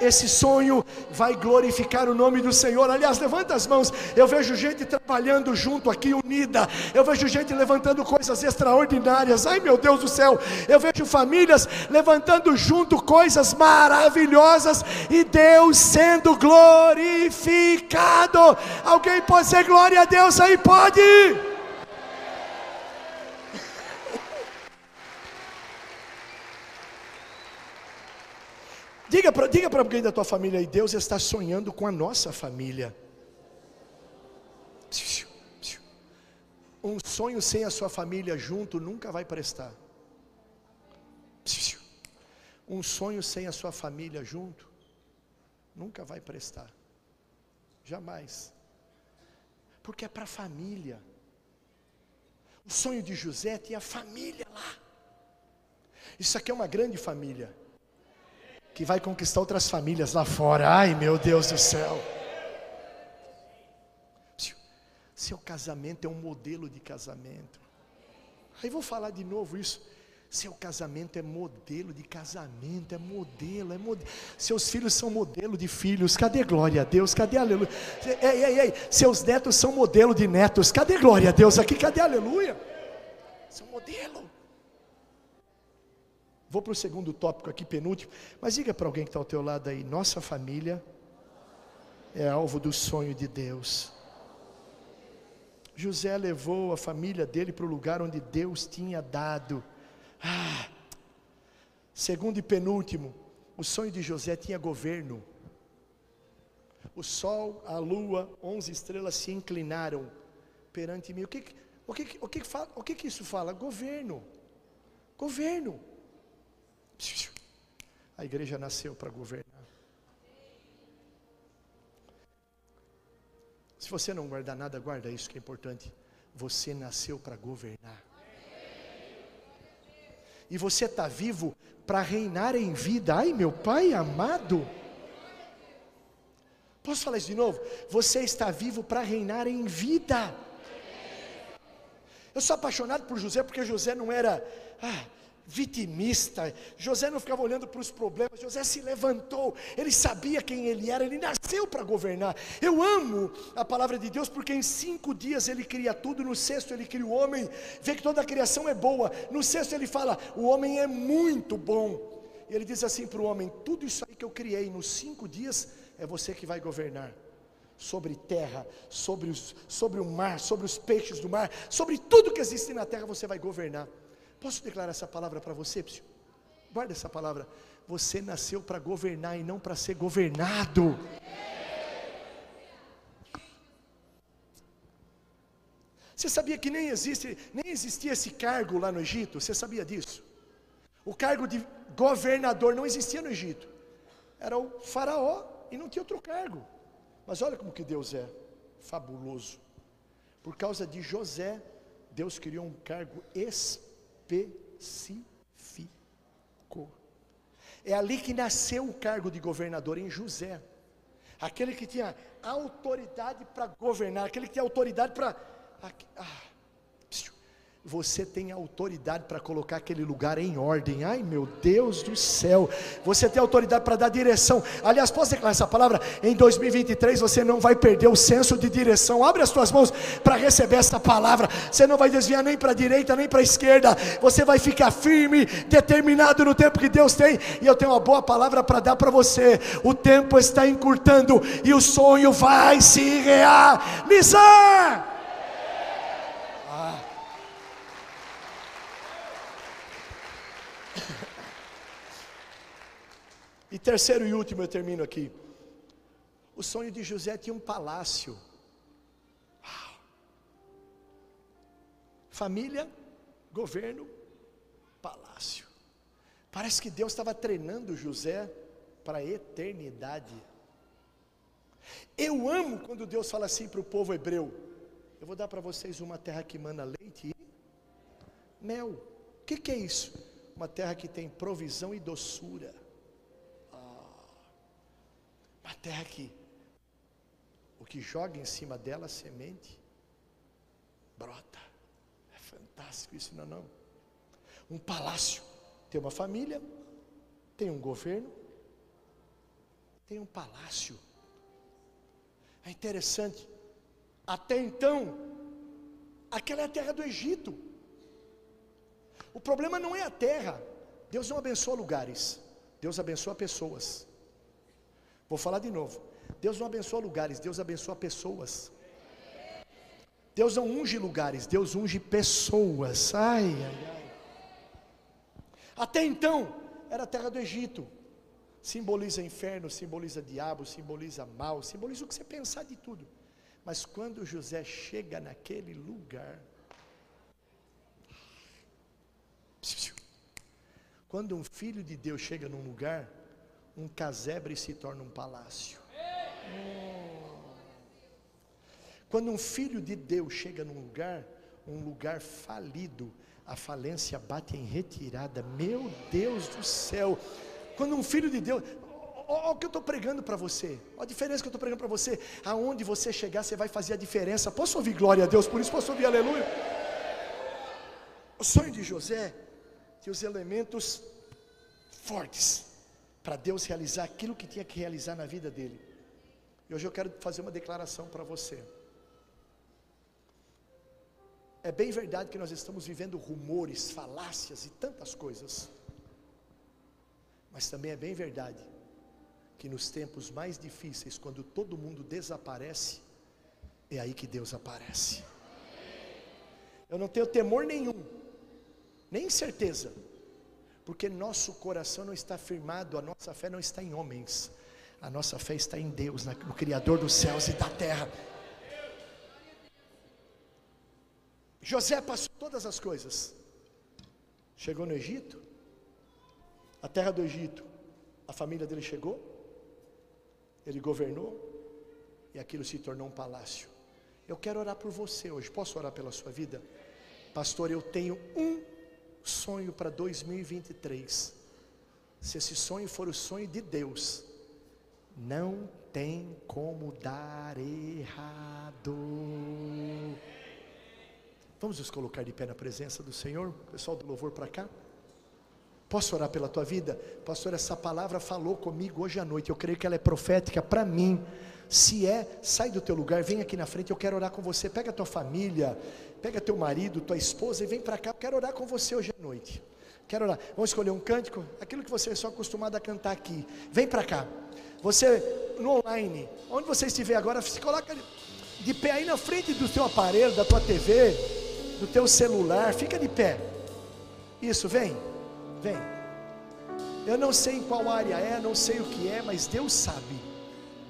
Esse sonho vai glorificar o nome do Senhor. Aliás, levanta as mãos. Eu vejo gente trabalhando junto aqui, unida. Eu vejo gente levantando coisas extraordinárias. Ai meu Deus do céu. Eu vejo famílias levantando junto coisas maravilhosas e Deus sendo glorificado. Alguém pode ser glória a Deus aí? Pode! Diga para diga alguém da tua família aí, Deus está sonhando com a nossa família. Um sonho sem a sua família junto nunca vai prestar. Um sonho sem a sua família junto nunca vai prestar. Jamais. Porque é para a família. O sonho de José tinha família lá. Isso aqui é uma grande família. Que vai conquistar outras famílias lá fora. Ai meu Deus do céu. Seu casamento é um modelo de casamento. Aí vou falar de novo isso. Seu casamento é modelo de casamento, é modelo, é modelo. Seus filhos são modelo de filhos. Cadê glória a Deus? Cadê aleluia? Ei, ei, ei. Seus netos são modelo de netos. Cadê glória a Deus aqui? Cadê aleluia? São modelo. Vou para o segundo tópico aqui, penúltimo. Mas diga para alguém que está ao teu lado aí: nossa família é alvo do sonho de Deus. José levou a família dele para o lugar onde Deus tinha dado. Ah, segundo e penúltimo, o sonho de José tinha governo. O sol, a lua, onze estrelas se inclinaram perante mim. O que, o que, o que, o que, que isso fala? Governo. Governo. A igreja nasceu para governar. Se você não guardar nada, guarda isso que é importante. Você nasceu para governar e você está vivo para reinar em vida. Ai, meu Pai amado. Posso falar isso de novo? Você está vivo para reinar em vida. Eu sou apaixonado por José porque José não era, ah, vitimista. José não ficava olhando para os problemas, José se levantou, ele sabia quem ele era, ele nasceu para governar. Eu amo a palavra de Deus porque em cinco dias ele cria tudo, no sexto ele cria o homem, vê que toda a criação é boa, no sexto ele fala: o homem é muito bom. E ele diz assim para o homem: tudo isso aí que eu criei nos cinco dias é você que vai governar sobre terra, sobre, os, sobre o mar, sobre os peixes do mar, sobre tudo que existe na terra, você vai governar. Posso declarar essa palavra para você, Psio? Guarda essa palavra. Você nasceu para governar e não para ser governado. Você sabia que nem existe, nem existia esse cargo lá no Egito? Você sabia disso? O cargo de governador não existia no Egito. Era o faraó e não tinha outro cargo. Mas olha como que Deus é fabuloso. Por causa de José, Deus criou um cargo especial especificou. É ali que nasceu o cargo de governador em José. Aquele que tinha autoridade para governar, aquele que tinha autoridade para. Ah, você tem autoridade para colocar aquele lugar em ordem. Ai meu Deus do céu, você tem autoridade para dar direção. Aliás, posso declarar essa palavra? Em 2023 você não vai perder o senso de direção. Abre as tuas mãos para receber essa palavra. Você não vai desviar nem para a direita nem para a esquerda. Você vai ficar firme, determinado no tempo que Deus tem. E eu tenho uma boa palavra para dar para você. O tempo está encurtando e o sonho vai se realizar. E terceiro e último, eu termino aqui. O sonho de José tinha um palácio. Família, governo, palácio. Parece que Deus estava treinando José para a eternidade. Eu amo quando Deus fala assim para o povo hebreu: Eu vou dar para vocês uma terra que mana leite e mel. O que, que é isso? Uma terra que tem provisão e doçura. Uma terra que o que joga em cima dela, semente, brota. É fantástico isso, não é não? Um palácio tem uma família, tem um governo, tem um palácio. É interessante. Até então, aquela é a terra do Egito. O problema não é a terra. Deus não abençoa lugares. Deus abençoa pessoas. Vou falar de novo. Deus não abençoa lugares, Deus abençoa pessoas. Deus não unge lugares, Deus unge pessoas. Ai, ai, ai. Até então, era a terra do Egito. Simboliza inferno, simboliza diabo, simboliza mal, simboliza o que você pensar de tudo. Mas quando José chega naquele lugar, quando um filho de Deus chega num lugar, um casebre se torna um palácio. Quando um filho de Deus chega num lugar, um lugar falido, a falência bate em retirada. Meu Deus do céu. Quando um filho de Deus, olha o que eu estou pregando para você, olha a diferença que eu estou pregando para você. Aonde você chegar, você vai fazer a diferença. Posso ouvir glória a Deus por isso? Posso ouvir aleluia? O sonho de José tinha os elementos fortes para Deus realizar aquilo que tinha que realizar na vida dele. E hoje eu quero fazer uma declaração para você. É bem verdade que nós estamos vivendo rumores, falácias e tantas coisas. Mas também é bem verdade que nos tempos mais difíceis, quando todo mundo desaparece, é aí que Deus aparece. Eu não tenho temor nenhum, nem certeza, porque nosso coração não está firmado, a nossa fé não está em homens, a nossa fé está em Deus, no Criador dos céus e da terra. José passou todas as coisas, chegou no Egito, a terra do Egito, a família dele chegou, ele governou, e aquilo se tornou um palácio. Eu quero orar por você hoje, posso orar pela sua vida? Pastor, eu tenho um sonho para 2023, se esse sonho for o sonho de Deus, não tem como dar errado. Vamos nos colocar de pé na presença do Senhor, pessoal do louvor para cá. Posso orar pela tua vida? Pastor, essa palavra falou comigo hoje à noite. Eu creio que ela é profética para mim. Se é, sai do teu lugar, vem aqui na frente, eu quero orar com você. Pega a tua família, pega teu marido, tua esposa e vem para cá. Eu quero orar com você hoje à noite. Quero orar. Vamos escolher um cântico, aquilo que você é só acostumado a cantar aqui. Vem para cá. Você no online, onde você estiver agora, se coloca de pé aí na frente do teu aparelho, da tua TV, do teu celular. Fica de pé. Isso, vem. Vem. Eu não sei em qual área é, não sei o que é, mas Deus sabe.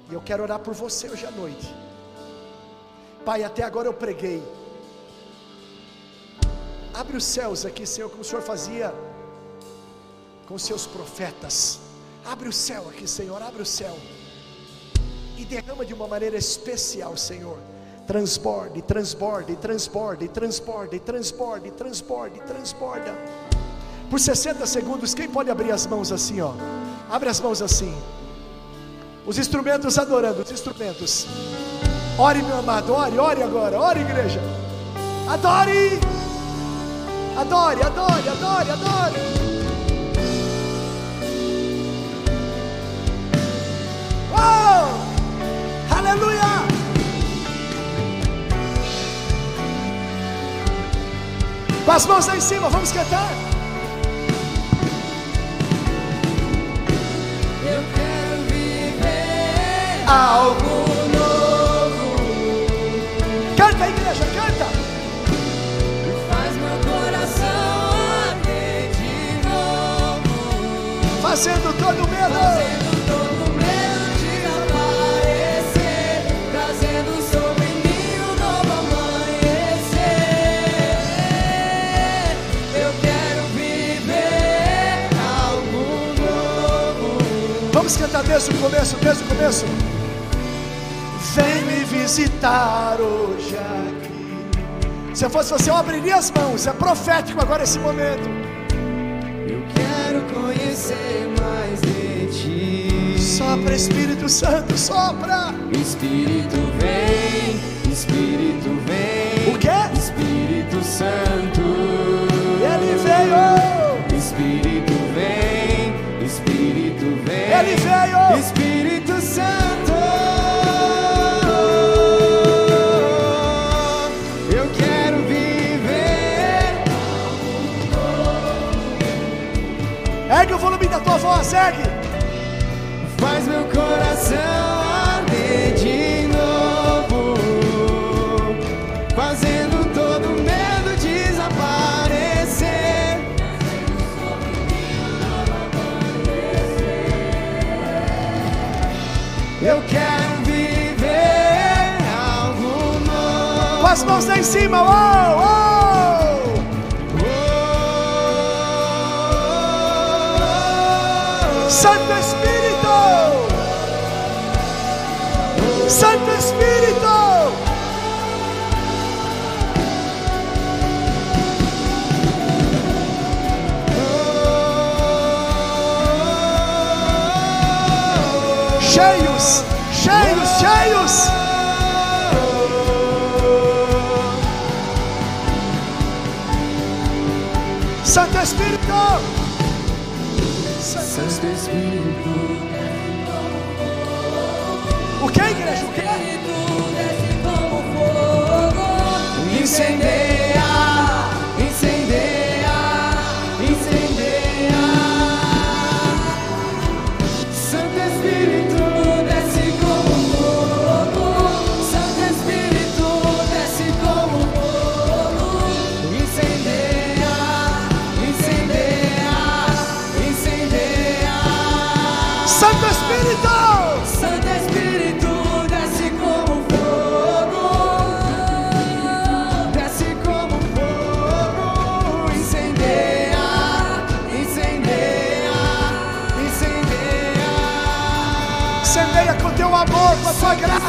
E eu quero orar por você hoje à noite. Pai, até agora eu preguei. Abre os céus aqui, Senhor, como o Senhor fazia com seus profetas. Abre o céu aqui, Senhor, abre o céu. E derrama de uma maneira especial, Senhor. Transborde, transborde, transborde, transborde, transborde, transborde, transborda. Por 60 segundos, quem pode abrir as mãos assim, ó? Abre as mãos assim. Os instrumentos adorando, os instrumentos. Ore, meu amado, ore, ore agora, ore, igreja. Adore! Adore, adore, adore, adore. Oh! Aleluia! Com as mãos lá em cima, vamos cantar. Algo. novo. Canta, igreja, canta. Faz meu coração arder de novo. Fazendo todo medo. Trazendo todo medo de aparecer. Trazendo sobre mim um novo amanhecer. Eu quero viver algo novo. Vamos cantar desde o começo, desde o começo. Visitar hoje aqui. Se eu fosse você, eu abriria as mãos. É profético agora esse momento. Eu quero conhecer mais de ti. Sopra, Espírito Santo, sopra. Espírito vem, Espírito vem. O quê? Espírito Santo. Ele veio. Espírito vem, Espírito vem. Ele veio. Espírito Santo. Volume da tua voz, ergue. Faz meu coração arder de novo, fazendo todo medo desaparecer. Eu quero viver algo novo. Com as mãos lá em cima. Uou, uou. Santo Espírito. Santo Espírito. Cheios, cheios, cheios. Santo Espírito. Santo Espírito, O que, igreja? O que? incendeia,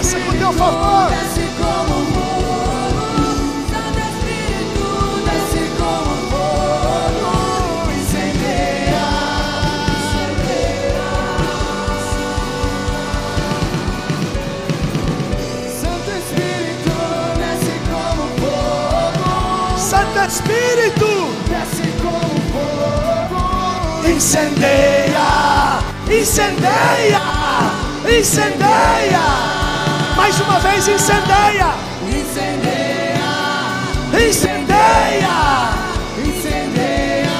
graça, com teu favor. Santo Espírito. desce como fogo, Incendeia, incendeia, incendeia. Mais uma vez, incendeia, incendeia, incendeia. incendeia,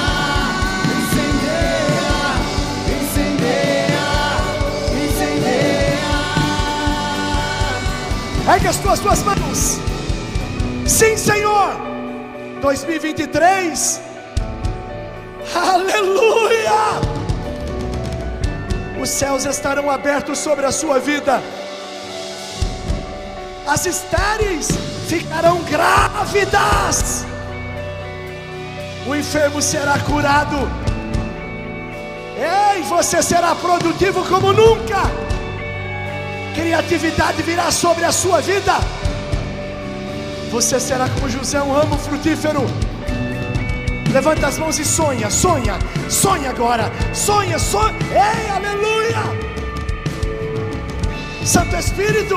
incendeia, incendeia, incendeia. Ergue as tuas duas mãos. Sim, Senhor. 2023. Aleluia. Os céus estarão abertos sobre a sua vida. As estéreis ficarão grávidas. O enfermo será curado. Ei, você será produtivo como nunca. Criatividade virá sobre a sua vida. Você será como José, um ramo frutífero. Levanta as mãos e sonha, sonha, sonha agora, sonha, sonha. Ei, aleluia! Santo Espírito,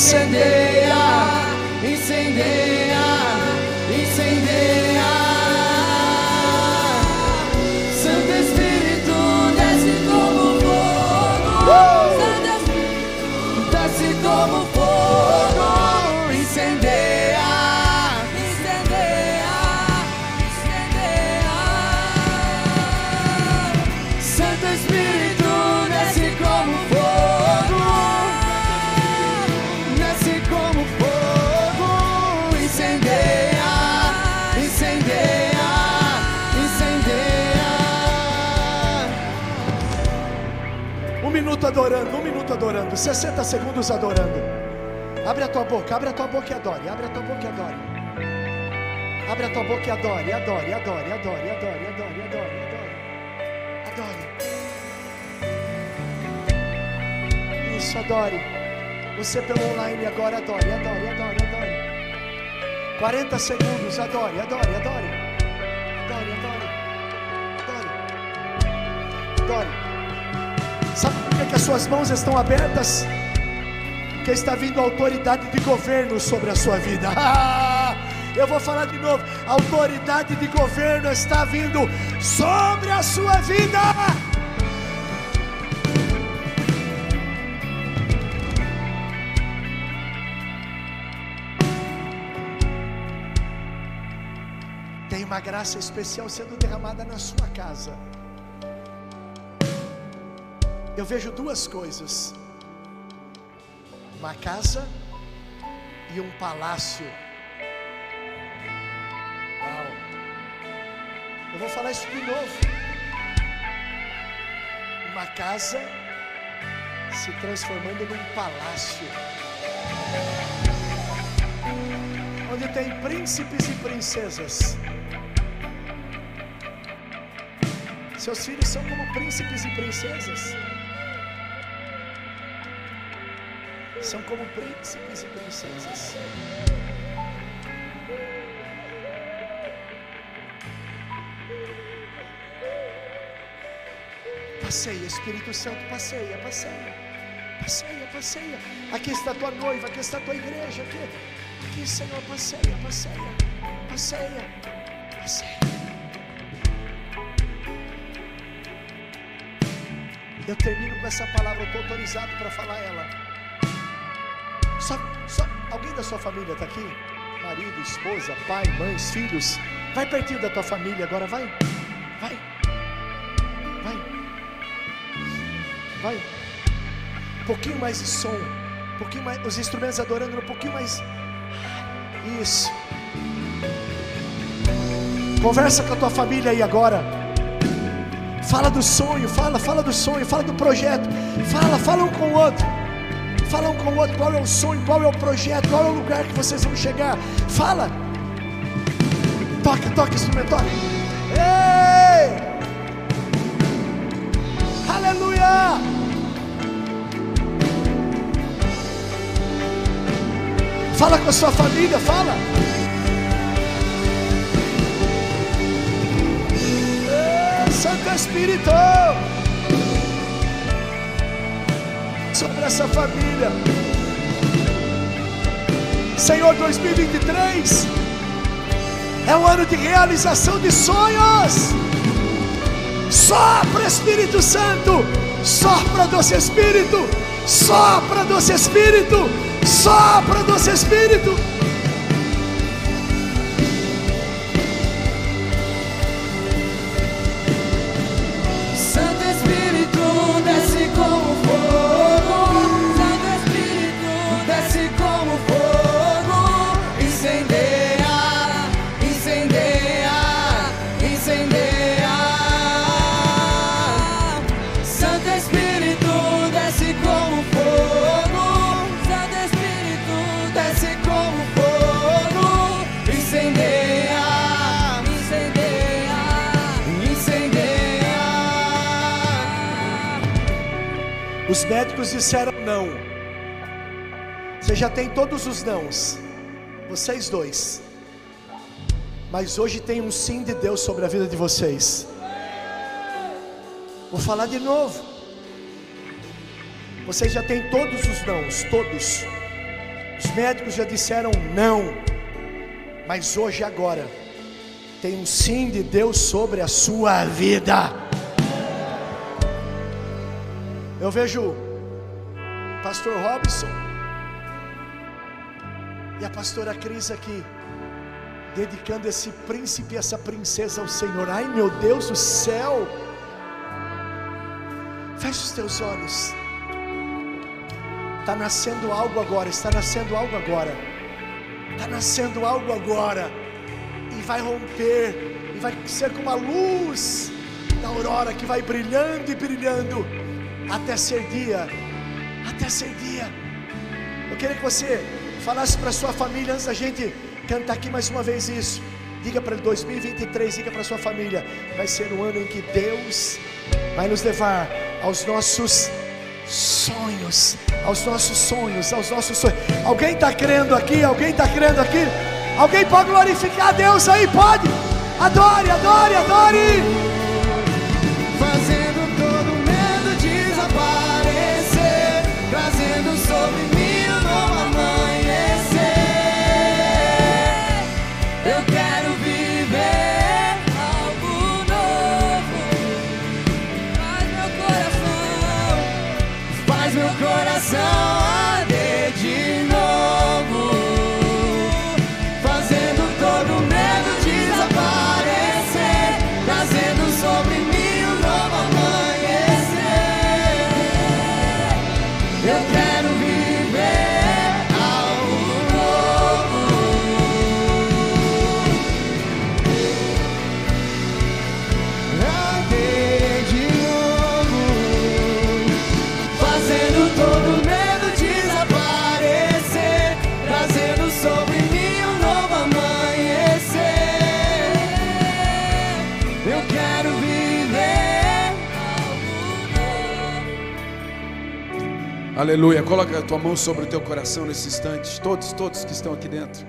transcender. Adorando, um minuto adorando, 60 segundos adorando. Abre a tua boca, abre a tua boca e adore, abre a tua boca e adore. Abre a tua boca e adore, adore, adore, adore, adore, adore, adore, adore. Adore. Isso, adore. Você pelo online agora, adore, adore, adore, adore. 40 segundos, adore, adore, adore. Adore, adore. Adore. Adore. Que, que as suas mãos estão abertas? Porque está vindo autoridade de governo sobre a sua vida. Eu vou falar de novo. Autoridade de governo está vindo sobre a sua vida. Tem uma graça especial sendo derramada na sua casa. Eu vejo duas coisas: uma casa e um palácio. Uau! Eu vou falar isso de novo. Uma casa se transformando num palácio. Onde tem príncipes e princesas. Seus filhos são como príncipes e princesas. São como príncipes e princesas. Passeia, Espírito Santo, passeia, passeia. Passeia, passeia. Aqui está tua noiva, aqui está tua igreja. Aqui, aqui Senhor, passeia, passeia, passeia, passeia. Eu termino com essa palavra, eu estou autorizado para falar ela. Só, só, alguém da sua família está aqui? Marido, esposa, pai, mães, filhos. Vai pertinho da tua família agora, vai. Vai. Vai. Vai. Um pouquinho mais de som. Um pouquinho mais. Os instrumentos adorando um pouquinho mais. Isso. Conversa com a tua família aí agora. Fala do sonho, fala, fala do sonho, fala do projeto. Fala, fala um com o outro. Fala um com o outro qual é o sonho, qual é o projeto, qual é o lugar que vocês vão chegar. Fala. Toca, toca, instrumento, toca. Ei! Aleluia! Fala com a sua família, fala. Santo Espírito, sobre essa família, Senhor 2023 é um ano de realização de sonhos. Sopra Espírito Santo, sopra doce Espírito, sopra doce Espírito, sopra doce Espírito. Santo médicos disseram não. Você já tem todos os nãos. Vocês dois. Mas hoje tem um sim de Deus sobre a vida de vocês. Vou falar de novo. Vocês já têm todos os nãos, todos. Os médicos já disseram não. Mas hoje agora tem um sim de Deus sobre a sua vida. Eu vejo o pastor Robson e a pastora Cris aqui, dedicando esse príncipe e essa princesa ao Senhor. Ai meu Deus do céu! Feche os teus olhos. Está nascendo algo agora, está nascendo algo agora. Está nascendo algo agora. E vai romper, e vai ser como a luz da aurora que vai brilhando e brilhando até ser dia, até ser dia. Eu queria que você falasse para sua família antes da gente cantar aqui mais uma vez isso. Diga para ele 2023, diga para sua família, vai ser um ano em que Deus vai nos levar aos nossos sonhos, aos nossos sonhos, aos nossos sonhos. Alguém está crendo aqui? Alguém está crendo aqui? Alguém pode glorificar Deus aí? Pode? Adore, adore, adore. Aleluia. Coloca a tua mão sobre o teu coração nesse instante. Todos, todos que estão aqui dentro.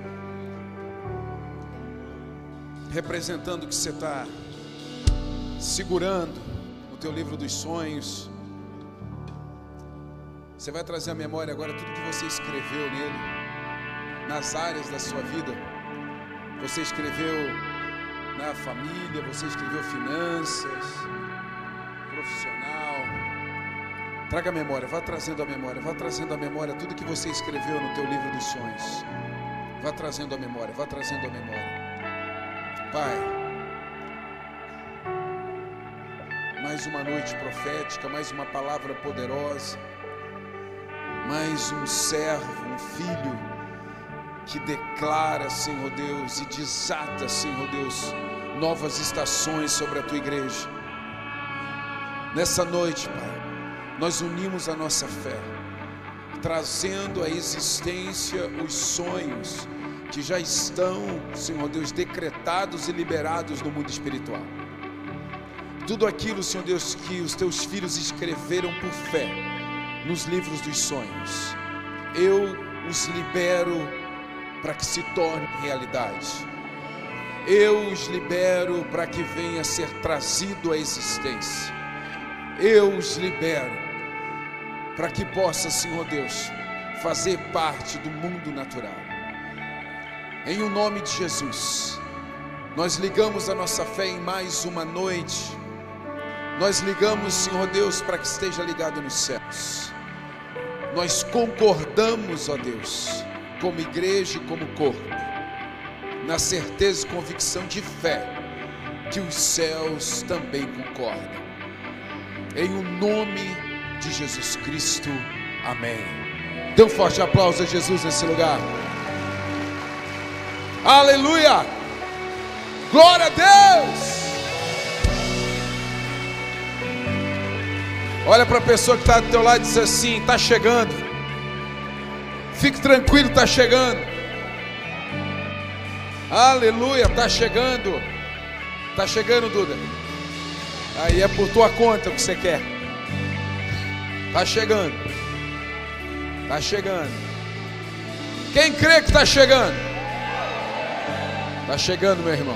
Representando que você está segurando o teu livro dos sonhos. Você vai trazer à memória agora tudo que você escreveu nele, nas áreas da sua vida. Você escreveu na família, você escreveu finanças, Traga a memória, vá trazendo a memória, vá trazendo a memória tudo que você escreveu no teu livro dos sonhos. Vá trazendo a memória, vá trazendo a memória. Pai, mais uma noite profética, mais uma palavra poderosa, mais um servo, um filho que declara, Senhor Deus, e desata, Senhor Deus, novas estações sobre a tua igreja. Nessa noite, Pai, nós unimos a nossa fé, trazendo à existência os sonhos que já estão, Senhor Deus, decretados e liberados no mundo espiritual. Tudo aquilo, Senhor Deus, que os teus filhos escreveram por fé nos livros dos sonhos, eu os libero para que se torne realidade. Eu os libero para que venha a ser trazido à existência. Eu os libero para que possa, Senhor Deus, fazer parte do mundo natural. Em o nome de Jesus, nós ligamos a nossa fé em mais uma noite. Nós ligamos, Senhor Deus, para que esteja ligado nos céus. Nós concordamos, ó Deus, como igreja e como corpo, na certeza e convicção de fé que os céus também concordam. Em o nome de Jesus Cristo. Amém. Dê um forte aplauso a Jesus nesse lugar. Aleluia! Glória a Deus! Olha para a pessoa que está do teu lado e diz assim: está chegando. Fique tranquilo, está chegando. Aleluia, está chegando. Está chegando, Duda. Aí é por tua conta o que você quer. Está chegando. Está chegando. Quem crê que está chegando? Está chegando, meu irmão.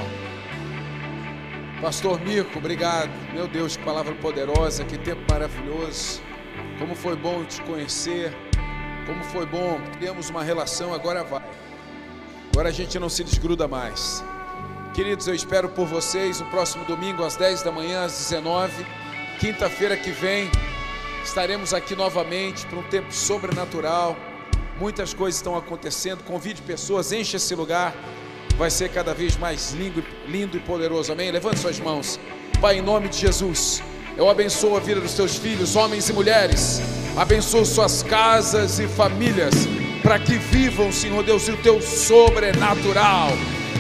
Pastor Mico, obrigado. Meu Deus, que palavra poderosa, que tempo maravilhoso. Como foi bom te conhecer. Como foi bom, criamos uma relação, agora vai. Agora a gente não se desgruda mais. Queridos, eu espero por vocês no próximo domingo às 10 da manhã, às 19. Quinta-feira que vem estaremos aqui novamente para um tempo sobrenatural. Muitas coisas estão acontecendo. Convide pessoas, enche esse lugar. Vai ser cada vez mais lindo, lindo e poderoso. Amém? Levante suas mãos. Pai, em nome de Jesus, eu abençoo a vida dos teus filhos, homens e mulheres. Abençoo suas casas e famílias, para que vivam, Senhor Deus, o teu sobrenatural.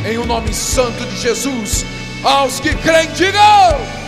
Em o nome santo de Jesus, aos que creem, digam.